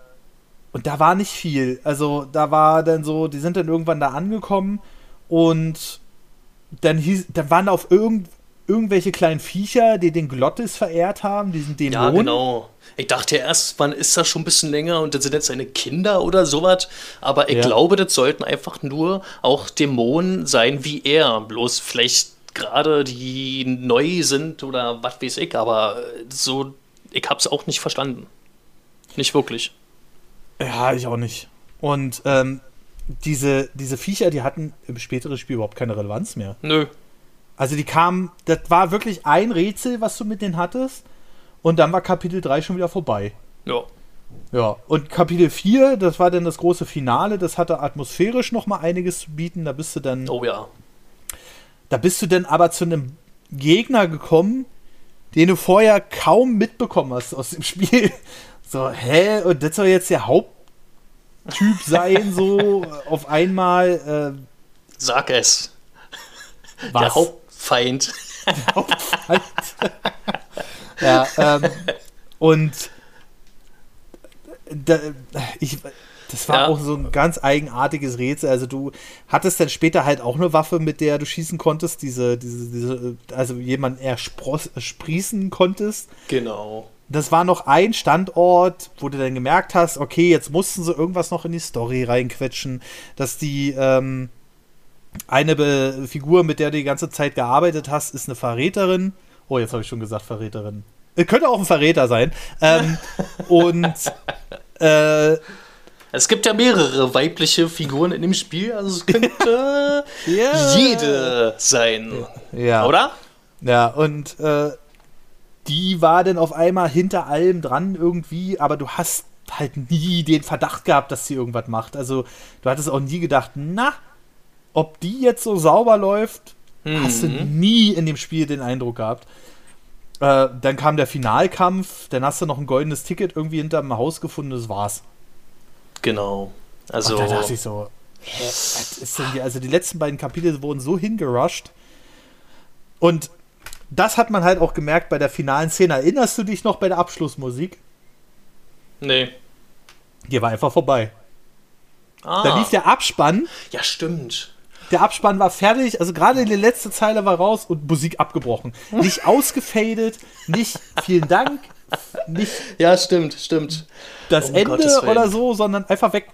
und da war nicht viel. Also da war dann so, die sind dann irgendwann da angekommen und dann hieß, dann waren auf irgend, irgendwelche kleinen Viecher, die den Glottis verehrt haben, diesen Dämonen. Ja, genau. Ich dachte erst, wann ist das schon ein bisschen länger und das sind jetzt seine Kinder oder sowas. Aber ich ja. glaube, das sollten einfach nur auch Dämonen sein wie er. Bloß vielleicht gerade die neu sind oder was weiß ich. Aber so, ich hab's auch nicht verstanden. Nicht wirklich. Ja, ich auch nicht. Und ähm, diese, diese Viecher, die hatten im späteren Spiel überhaupt keine Relevanz mehr. Nö. Also die kamen, das war wirklich ein Rätsel, was du mit denen hattest. Und dann war Kapitel 3 schon wieder vorbei. Ja. Ja, und Kapitel 4, das war dann das große Finale, das hatte atmosphärisch noch mal einiges zu bieten. Da bist du dann. Oh ja. Da bist du dann aber zu einem Gegner gekommen, den du vorher kaum mitbekommen hast aus dem Spiel. So, hä? Und das soll jetzt der Haupttyp sein, so auf einmal. Äh, Sag es. Was? Der Hauptfeind. Der Hauptfeind. Ja, ähm, und da, ich, das war ja. auch so ein ganz eigenartiges Rätsel. Also du hattest dann später halt auch eine Waffe, mit der du schießen konntest, diese, diese, diese also jemanden ersprießen konntest. Genau. Das war noch ein Standort, wo du dann gemerkt hast, okay, jetzt mussten sie irgendwas noch in die Story reinquetschen, dass die ähm, eine Be Figur, mit der du die ganze Zeit gearbeitet hast, ist eine Verräterin. Oh, jetzt habe ich schon gesagt Verräterin. Äh, könnte auch ein Verräter sein. Ähm, und äh, es gibt ja mehrere weibliche Figuren in dem Spiel, also es könnte yeah. jede sein. Ja. Oder? Ja, und äh, die war dann auf einmal hinter allem dran irgendwie, aber du hast halt nie den Verdacht gehabt, dass sie irgendwas macht. Also du hattest auch nie gedacht, na, ob die jetzt so sauber läuft, mhm. hast du mhm. nie in dem Spiel den Eindruck gehabt. Äh, dann kam der Finalkampf, dann hast du noch ein goldenes Ticket irgendwie hinterm Haus gefunden, das war's. Genau. Also. Und da dachte ich so, hä, was ist denn hier? Also die letzten beiden Kapitel wurden so hingerusht. Und das hat man halt auch gemerkt bei der finalen Szene. Erinnerst du dich noch bei der Abschlussmusik? Nee. Die war einfach vorbei. Ah. Da lief der Abspann. Ja, stimmt. Der Abspann war fertig, also gerade die letzte Zeile war raus und Musik abgebrochen. Nicht ausgefadet, nicht vielen Dank, nicht. Ja, stimmt, stimmt. Das um Ende oder so, sondern einfach weg.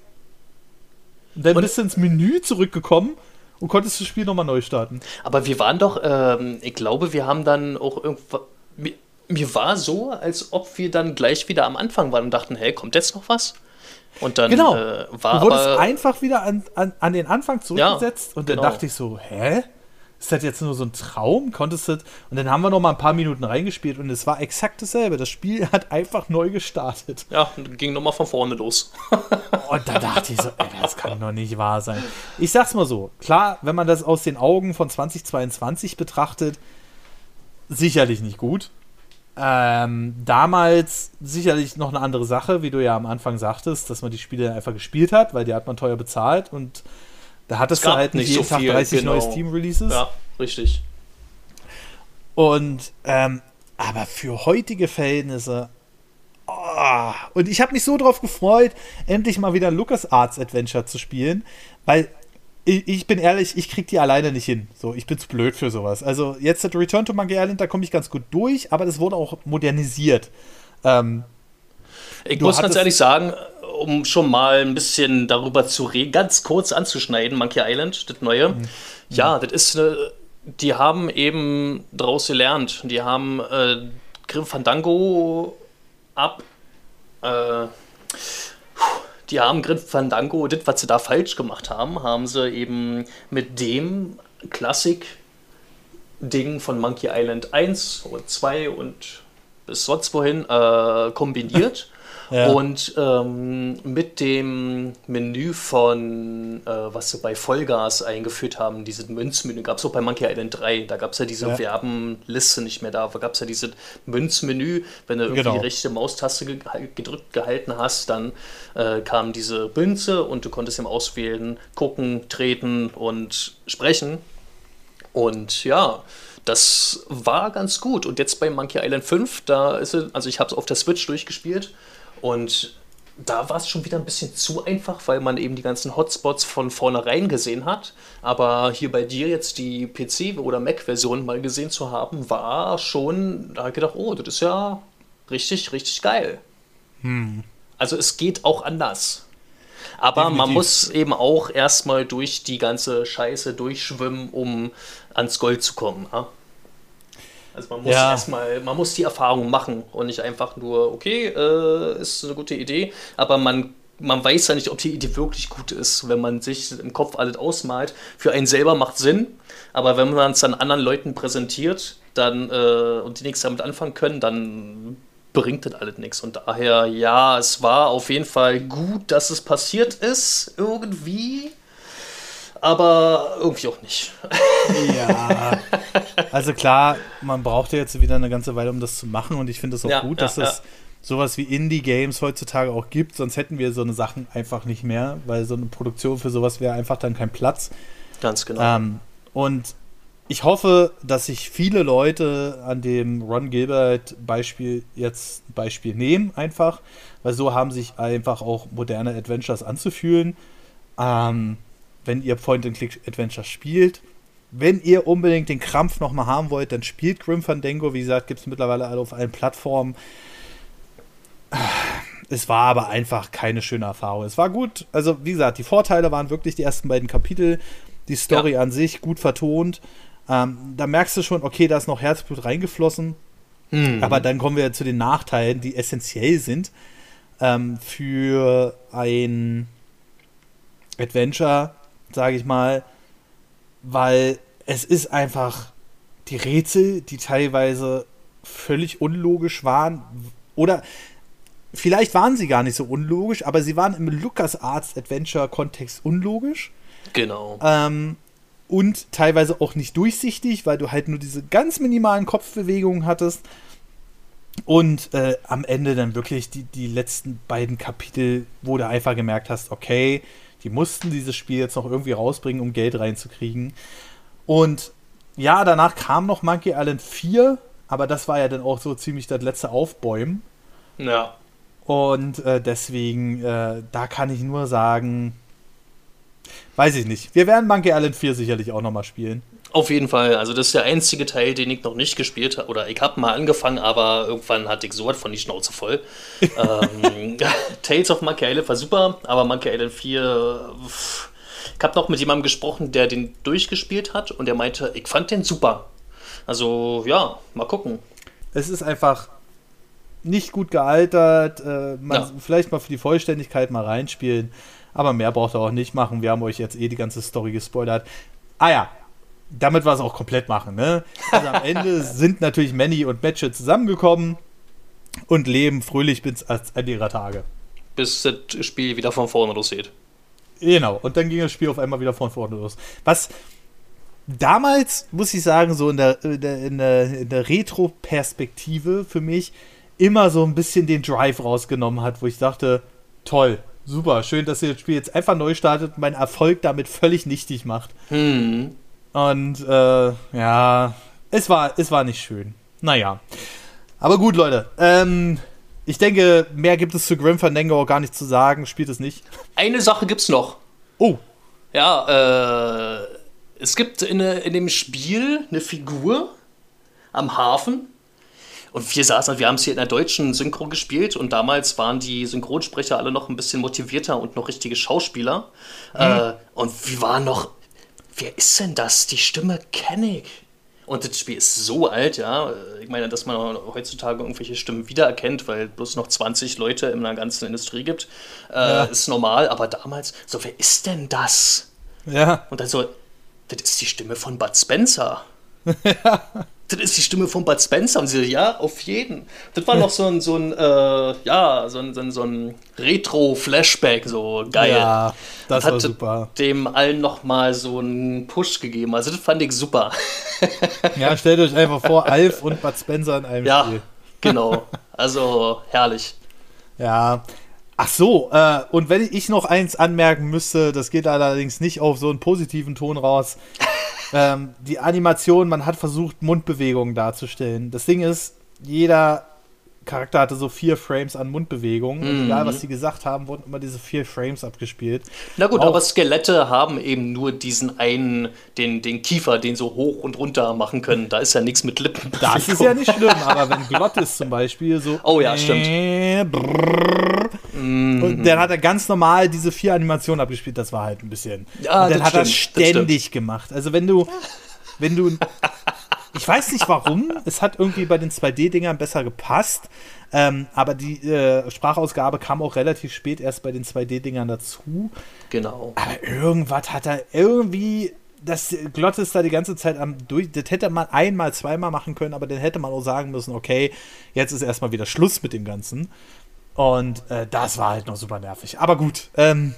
Und dann und bist du ins Menü zurückgekommen und konntest das Spiel nochmal neu starten. Aber wir waren doch, ähm, ich glaube, wir haben dann auch irgendwo. Mir, mir war so, als ob wir dann gleich wieder am Anfang waren und dachten, hey, kommt jetzt noch was? Und dann genau. äh, war du wurdest aber, einfach wieder an, an, an den Anfang zurückgesetzt ja, und dann genau. dachte ich so, hä? Ist das jetzt nur so ein Traum? Konntest du Und dann haben wir noch mal ein paar Minuten reingespielt und es war exakt dasselbe. Das Spiel hat einfach neu gestartet. Ja, und ging nochmal von vorne los. und da dachte ich so, ey, das kann doch nicht wahr sein. Ich sag's mal so, klar, wenn man das aus den Augen von 2022 betrachtet, sicherlich nicht gut. Ähm, damals sicherlich noch eine andere Sache, wie du ja am Anfang sagtest, dass man die Spiele einfach gespielt hat, weil die hat man teuer bezahlt und da hattest du halt nicht jeden so Tag viel, 30 genau. neue Steam-Releases. Ja, richtig. Und, ähm, aber für heutige Verhältnisse. Oh, und ich habe mich so drauf gefreut, endlich mal wieder LucasArts Adventure zu spielen, weil ich, ich, bin ehrlich, ich krieg die alleine nicht hin. So, ich bin zu blöd für sowas. Also jetzt das Return to Monkey Island, da komme ich ganz gut durch, aber das wurde auch modernisiert. Ähm, ich muss ganz ehrlich sagen, um schon mal ein bisschen darüber zu reden, ganz kurz anzuschneiden, Monkey Island, das neue. Mhm. Ja, das ist eine, die haben eben draus gelernt. Die haben äh, Grim Fandango ab. Äh, die haben Grim Fandango, das, was sie da falsch gemacht haben, haben sie eben mit dem Klassik-Ding von Monkey Island 1 und 2 und bis sonst wohin äh, kombiniert. Ja. Und ähm, mit dem Menü von, äh, was sie bei Vollgas eingeführt haben, dieses Münzmenü, gab es auch bei Monkey Island 3, da gab es ja diese ja. Werbenliste nicht mehr da, da gab es ja dieses Münzmenü, wenn du irgendwie genau. die rechte Maustaste ge gedrückt gehalten hast, dann äh, kam diese Münze und du konntest ihm auswählen, gucken, treten und sprechen. Und ja, das war ganz gut. Und jetzt bei Monkey Island 5, da ist es, also ich habe es auf der Switch durchgespielt und da war es schon wieder ein bisschen zu einfach, weil man eben die ganzen Hotspots von vornherein gesehen hat. Aber hier bei dir jetzt die PC- oder Mac-Version mal gesehen zu haben, war schon, da habe ich gedacht, oh, das ist ja richtig, richtig geil. Hm. Also es geht auch anders. Aber Definitiv. man muss eben auch erstmal durch die ganze Scheiße durchschwimmen, um ans Gold zu kommen. Ja? Also man muss ja. erstmal, man muss die Erfahrung machen und nicht einfach nur, okay, äh, ist eine gute Idee, aber man man weiß ja nicht, ob die Idee wirklich gut ist, wenn man sich im Kopf alles ausmalt. Für einen selber macht Sinn, aber wenn man es dann anderen Leuten präsentiert dann, äh, und die nichts damit anfangen können, dann bringt das alles nichts. Und daher, ja, es war auf jeden Fall gut, dass es passiert ist, irgendwie aber irgendwie auch nicht. Ja. Also klar, man braucht ja jetzt wieder eine ganze Weile, um das zu machen und ich finde es auch ja, gut, dass ja, es sowas wie Indie-Games heutzutage auch gibt, sonst hätten wir so eine Sachen einfach nicht mehr, weil so eine Produktion für sowas wäre einfach dann kein Platz. Ganz genau. Ähm, und ich hoffe, dass sich viele Leute an dem Ron Gilbert Beispiel jetzt ein Beispiel nehmen, einfach, weil so haben sich einfach auch moderne Adventures anzufühlen. Ähm, wenn ihr Point-and-Click-Adventure spielt. Wenn ihr unbedingt den Krampf nochmal haben wollt, dann spielt Grim Fandango. Wie gesagt, gibt es mittlerweile alle auf allen Plattformen. Es war aber einfach keine schöne Erfahrung. Es war gut. Also, wie gesagt, die Vorteile waren wirklich die ersten beiden Kapitel. Die Story ja. an sich gut vertont. Ähm, da merkst du schon, okay, da ist noch Herzblut reingeflossen. Mhm. Aber dann kommen wir zu den Nachteilen, die essentiell sind ähm, für ein Adventure, sage ich mal, weil es ist einfach die Rätsel, die teilweise völlig unlogisch waren oder vielleicht waren sie gar nicht so unlogisch, aber sie waren im LucasArts Adventure Kontext unlogisch. Genau. Ähm, und teilweise auch nicht durchsichtig, weil du halt nur diese ganz minimalen Kopfbewegungen hattest. Und äh, am Ende dann wirklich die, die letzten beiden Kapitel, wo du einfach gemerkt hast, okay, die mussten dieses Spiel jetzt noch irgendwie rausbringen, um Geld reinzukriegen. Und ja, danach kam noch Monkey Island 4, aber das war ja dann auch so ziemlich das letzte Aufbäumen. Ja. Und äh, deswegen, äh, da kann ich nur sagen, weiß ich nicht. Wir werden Monkey Island 4 sicherlich auch nochmal spielen. Auf jeden Fall. Also das ist der einzige Teil, den ich noch nicht gespielt habe. Oder ich habe mal angefangen, aber irgendwann hatte ich so was von die Schnauze voll. ähm, Tales of Monkey Island war super, aber Monkey Island 4... Pff, ich habe noch mit jemandem gesprochen, der den durchgespielt hat und der meinte, ich fand den super. Also ja, mal gucken. Es ist einfach nicht gut gealtert. Äh, man, ja. Vielleicht mal für die Vollständigkeit mal reinspielen. Aber mehr braucht er auch nicht machen. Wir haben euch jetzt eh die ganze Story gespoilert. Ah ja, damit war es auch komplett machen. Ne? Also am Ende sind natürlich Manny und Matche zusammengekommen und leben fröhlich bis als Ende ihrer Tage. Bis das Spiel wieder von vorne losgeht. Genau, und dann ging das Spiel auf einmal wieder von vorne los. Was damals, muss ich sagen, so in der, in der, in der, in der Retro-Perspektive für mich immer so ein bisschen den Drive rausgenommen hat, wo ich dachte, toll, super, schön, dass ihr das Spiel jetzt einfach neu startet und meinen Erfolg damit völlig nichtig macht. Hm. Und äh, ja, es war, es war nicht schön. Naja. Aber gut, Leute. Ähm, ich denke, mehr gibt es zu Grim Fandango auch gar nicht zu sagen. Spielt es nicht. Eine Sache gibt's noch. Oh. Ja, äh, es gibt in, in dem Spiel eine Figur am Hafen. Und wir saßen, wir haben es hier in der deutschen Synchro gespielt und damals waren die Synchronsprecher alle noch ein bisschen motivierter und noch richtige Schauspieler. Mhm. Äh, und wir waren noch wer ist denn das? Die Stimme kenne ich. Und das Spiel ist so alt, ja. Ich meine, dass man heutzutage irgendwelche Stimmen wiedererkennt, weil bloß noch 20 Leute in der ganzen Industrie gibt, äh, ja. ist normal. Aber damals, so, wer ist denn das? Ja. Und dann so, das ist die Stimme von Bud Spencer. ja. Das ist die Stimme von Bud Spencer. Und sie so, ja, auf jeden. Das war noch so ein, so ein, äh, ja, so ein, so ein, so ein Retro-Flashback, so geil. Ja, das war super. dem allen nochmal so einen Push gegeben. Also das fand ich super. ja, stellt euch einfach vor, Alf und Bud Spencer in einem ja, Spiel. Ja, genau. Also herrlich. Ja, Ach so, äh, und wenn ich noch eins anmerken müsste, das geht allerdings nicht auf so einen positiven Ton raus. ähm, die Animation, man hat versucht, Mundbewegungen darzustellen. Das Ding ist, jeder Charakter hatte so vier Frames an Mundbewegungen. Mhm. egal, was die gesagt haben, wurden immer diese vier Frames abgespielt. Na gut, Auch, aber Skelette haben eben nur diesen einen, den, den Kiefer, den so hoch und runter machen können. Da ist ja nichts mit Lippen. Das ist ja nicht schlimm, aber wenn Glottis zum Beispiel so. Oh ja, stimmt. Brrr, mhm. Und dann hat er ganz normal diese vier Animationen abgespielt. Das war halt ein bisschen. Ja, und dann hat stimmt, er ständig gemacht. Also wenn du, wenn du ich weiß nicht warum. Es hat irgendwie bei den 2D-Dingern besser gepasst. Ähm, aber die äh, Sprachausgabe kam auch relativ spät erst bei den 2D-Dingern dazu. Genau. Aber irgendwas hat er irgendwie. Das Glotte ist da die ganze Zeit am durch. Das hätte man einmal, zweimal machen können, aber dann hätte man auch sagen müssen: Okay, jetzt ist erstmal wieder Schluss mit dem Ganzen. Und äh, das war halt noch super nervig. Aber gut, ähm,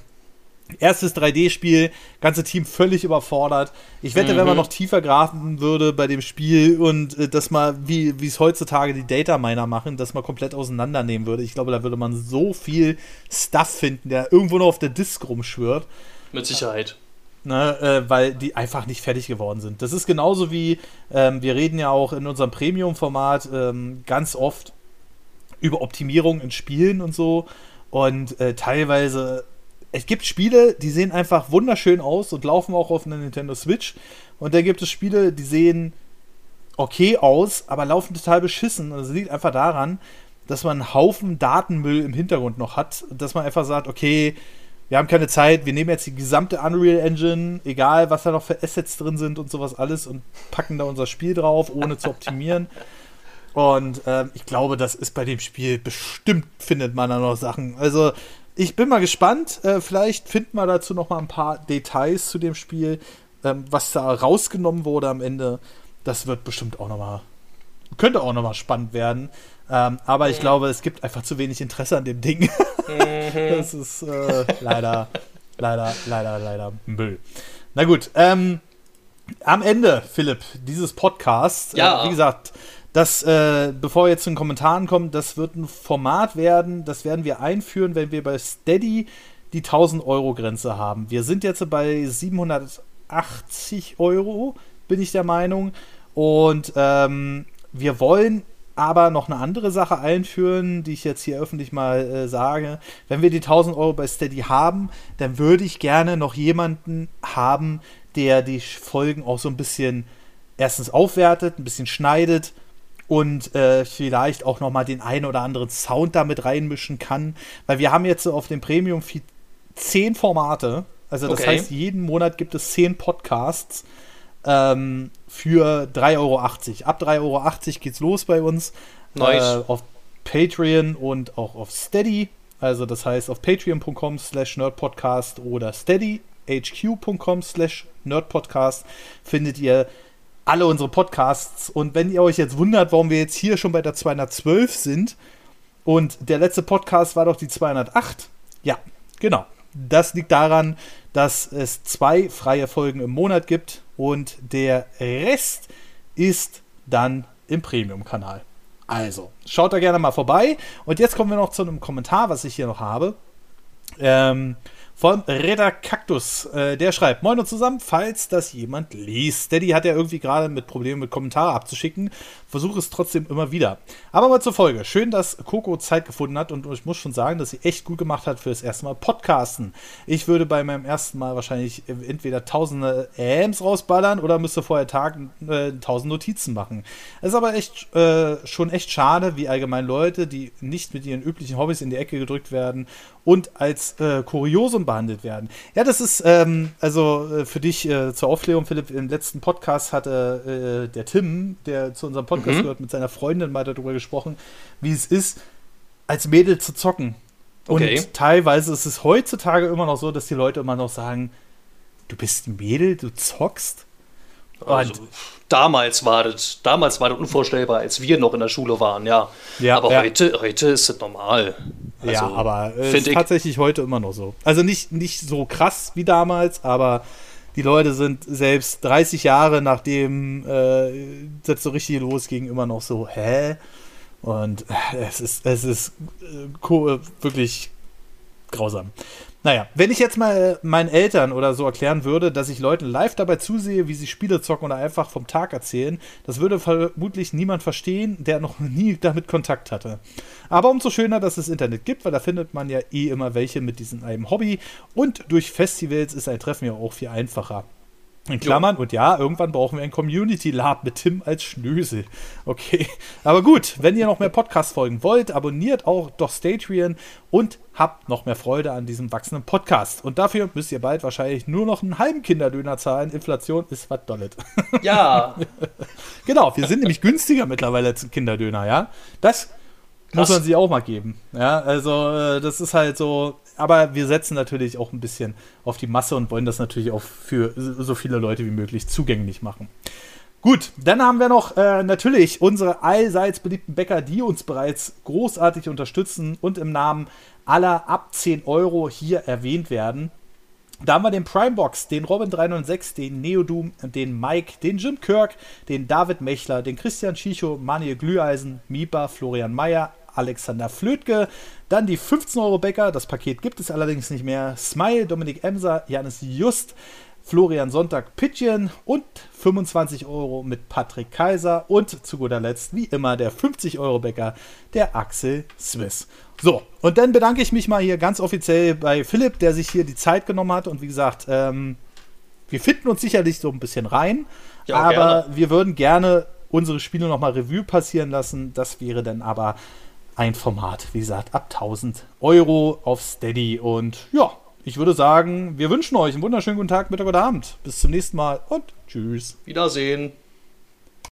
Erstes 3D-Spiel, ganze Team völlig überfordert. Ich wette, mhm. wenn man mhm. noch tiefer grafen würde bei dem Spiel und äh, das mal, wie es heutzutage die Data Miner machen, das mal komplett auseinandernehmen würde, ich glaube, da würde man so viel Stuff finden, der irgendwo noch auf der Disk rumschwirrt. Mit Sicherheit. Ne, äh, weil die einfach nicht fertig geworden sind. Das ist genauso wie, ähm, wir reden ja auch in unserem Premium-Format ähm, ganz oft über Optimierung in Spielen und so. Und äh, teilweise es gibt Spiele, die sehen einfach wunderschön aus und laufen auch auf einer Nintendo Switch. Und da gibt es Spiele, die sehen okay aus, aber laufen total beschissen. Und das liegt einfach daran, dass man einen Haufen Datenmüll im Hintergrund noch hat. Dass man einfach sagt, okay, wir haben keine Zeit, wir nehmen jetzt die gesamte Unreal Engine, egal was da noch für Assets drin sind und sowas alles, und packen da unser Spiel drauf, ohne zu optimieren. Und äh, ich glaube, das ist bei dem Spiel bestimmt, findet man da noch Sachen. Also, ich bin mal gespannt. Äh, vielleicht finden wir dazu noch mal ein paar Details zu dem Spiel, ähm, was da rausgenommen wurde am Ende. Das wird bestimmt auch noch mal könnte auch noch mal spannend werden. Ähm, aber ich glaube, es gibt einfach zu wenig Interesse an dem Ding. Mhm. das ist äh, leider, leider, leider, leider Müll. Na gut. Ähm, am Ende, Philipp, dieses Podcasts, ja. Äh, wie gesagt, das, äh, bevor wir jetzt zu den Kommentaren kommen, das wird ein Format werden, das werden wir einführen, wenn wir bei Steady die 1000 Euro Grenze haben. Wir sind jetzt bei 780 Euro, bin ich der Meinung. Und ähm, wir wollen aber noch eine andere Sache einführen, die ich jetzt hier öffentlich mal äh, sage. Wenn wir die 1000 Euro bei Steady haben, dann würde ich gerne noch jemanden haben, der die Folgen auch so ein bisschen erstens aufwertet, ein bisschen schneidet und äh, vielleicht auch noch mal den einen oder anderen Sound damit reinmischen kann, weil wir haben jetzt auf dem Premium Feed zehn Formate, also das okay. heißt jeden Monat gibt es zehn Podcasts ähm, für 3,80 Euro. Ab 3,80 Euro geht's los bei uns nice. äh, auf Patreon und auch auf Steady. Also das heißt auf patreon.com slash nerdpodcast oder steadyhq.com slash nerdpodcast findet ihr alle unsere Podcasts. Und wenn ihr euch jetzt wundert, warum wir jetzt hier schon bei der 212 sind und der letzte Podcast war doch die 208, ja, genau. Das liegt daran, dass es zwei freie Folgen im Monat gibt und der Rest ist dann im Premium-Kanal. Also, schaut da gerne mal vorbei. Und jetzt kommen wir noch zu einem Kommentar, was ich hier noch habe. Ähm, von Redder Cactus. Äh, der schreibt: Moin und zusammen, falls das jemand liest. Steady hat ja irgendwie gerade mit Problemen mit Kommentare abzuschicken. Versuche es trotzdem immer wieder. Aber mal zur Folge. Schön, dass Coco Zeit gefunden hat und ich muss schon sagen, dass sie echt gut gemacht hat für das erste Mal Podcasten. Ich würde bei meinem ersten Mal wahrscheinlich entweder tausende Ams rausballern oder müsste vorher Tag äh, tausend Notizen machen. Es ist aber echt äh, schon echt schade, wie allgemein Leute, die nicht mit ihren üblichen Hobbys in die Ecke gedrückt werden und als äh, Kuriosum behandelt werden. Ja, das ist, ähm, also äh, für dich äh, zur Aufklärung, Philipp, im letzten Podcast hatte äh, der Tim, der zu unserem Podcast mhm. gehört, mit seiner Freundin mal darüber gesprochen, wie es ist, als Mädel zu zocken. Okay. Und teilweise ist es heutzutage immer noch so, dass die Leute immer noch sagen, du bist ein Mädel, du zockst. Also, damals war das, damals war das unvorstellbar, als wir noch in der Schule waren, ja. ja aber ja. Heute, heute ist es normal. Also, ja, aber es ist tatsächlich heute immer noch so. Also nicht, nicht so krass wie damals, aber die Leute sind selbst 30 Jahre nachdem äh, das so richtig losging, immer noch so, hä? Und äh, es ist, es ist äh, wirklich grausam. Naja, wenn ich jetzt mal meinen Eltern oder so erklären würde, dass ich Leuten live dabei zusehe, wie sie Spiele zocken oder einfach vom Tag erzählen, das würde vermutlich niemand verstehen, der noch nie damit Kontakt hatte. Aber umso schöner, dass es Internet gibt, weil da findet man ja eh immer welche mit diesem einem Hobby und durch Festivals ist ein Treffen ja auch viel einfacher. In Klammern, und ja, irgendwann brauchen wir ein Community Lab mit Tim als Schnösel. Okay. Aber gut, wenn ihr noch mehr Podcast-Folgen wollt, abonniert auch doch Statrian und habt noch mehr Freude an diesem wachsenden Podcast. Und dafür müsst ihr bald wahrscheinlich nur noch einen halben Kinderdöner zahlen. Inflation ist was Dollet. Ja. genau, wir sind nämlich günstiger mittlerweile als ein Kinderdöner, ja. Das Krass. muss man sich auch mal geben. Ja, also äh, das ist halt so, aber wir setzen natürlich auch ein bisschen auf die Masse und wollen das natürlich auch für so viele Leute wie möglich zugänglich machen. Gut, dann haben wir noch äh, natürlich unsere allseits beliebten Bäcker, die uns bereits großartig unterstützen und im Namen aller ab 10 Euro hier erwähnt werden. Da haben wir den Primebox, den Robin306, den Neodum, den Mike, den Jim Kirk, den David Mechler, den Christian Schicho, Manuel Glüheisen, Mipa, Florian Mayer, Alexander Flötke. Dann die 15 Euro Bäcker, das Paket gibt es allerdings nicht mehr. Smile, Dominik Emser, Janis Just, Florian Sonntag Pittchen und 25 Euro mit Patrick Kaiser und zu guter Letzt, wie immer, der 50 Euro Bäcker, der Axel Swiss. So, und dann bedanke ich mich mal hier ganz offiziell bei Philipp, der sich hier die Zeit genommen hat und wie gesagt, ähm, wir finden uns sicherlich so ein bisschen rein, ja, aber gerne. wir würden gerne unsere Spiele nochmal Revue passieren lassen. Das wäre dann aber ein Format, wie gesagt, ab 1000 Euro auf Steady. Und ja, ich würde sagen, wir wünschen euch einen wunderschönen guten Tag, Mittag oder Abend. Bis zum nächsten Mal und tschüss. Wiedersehen.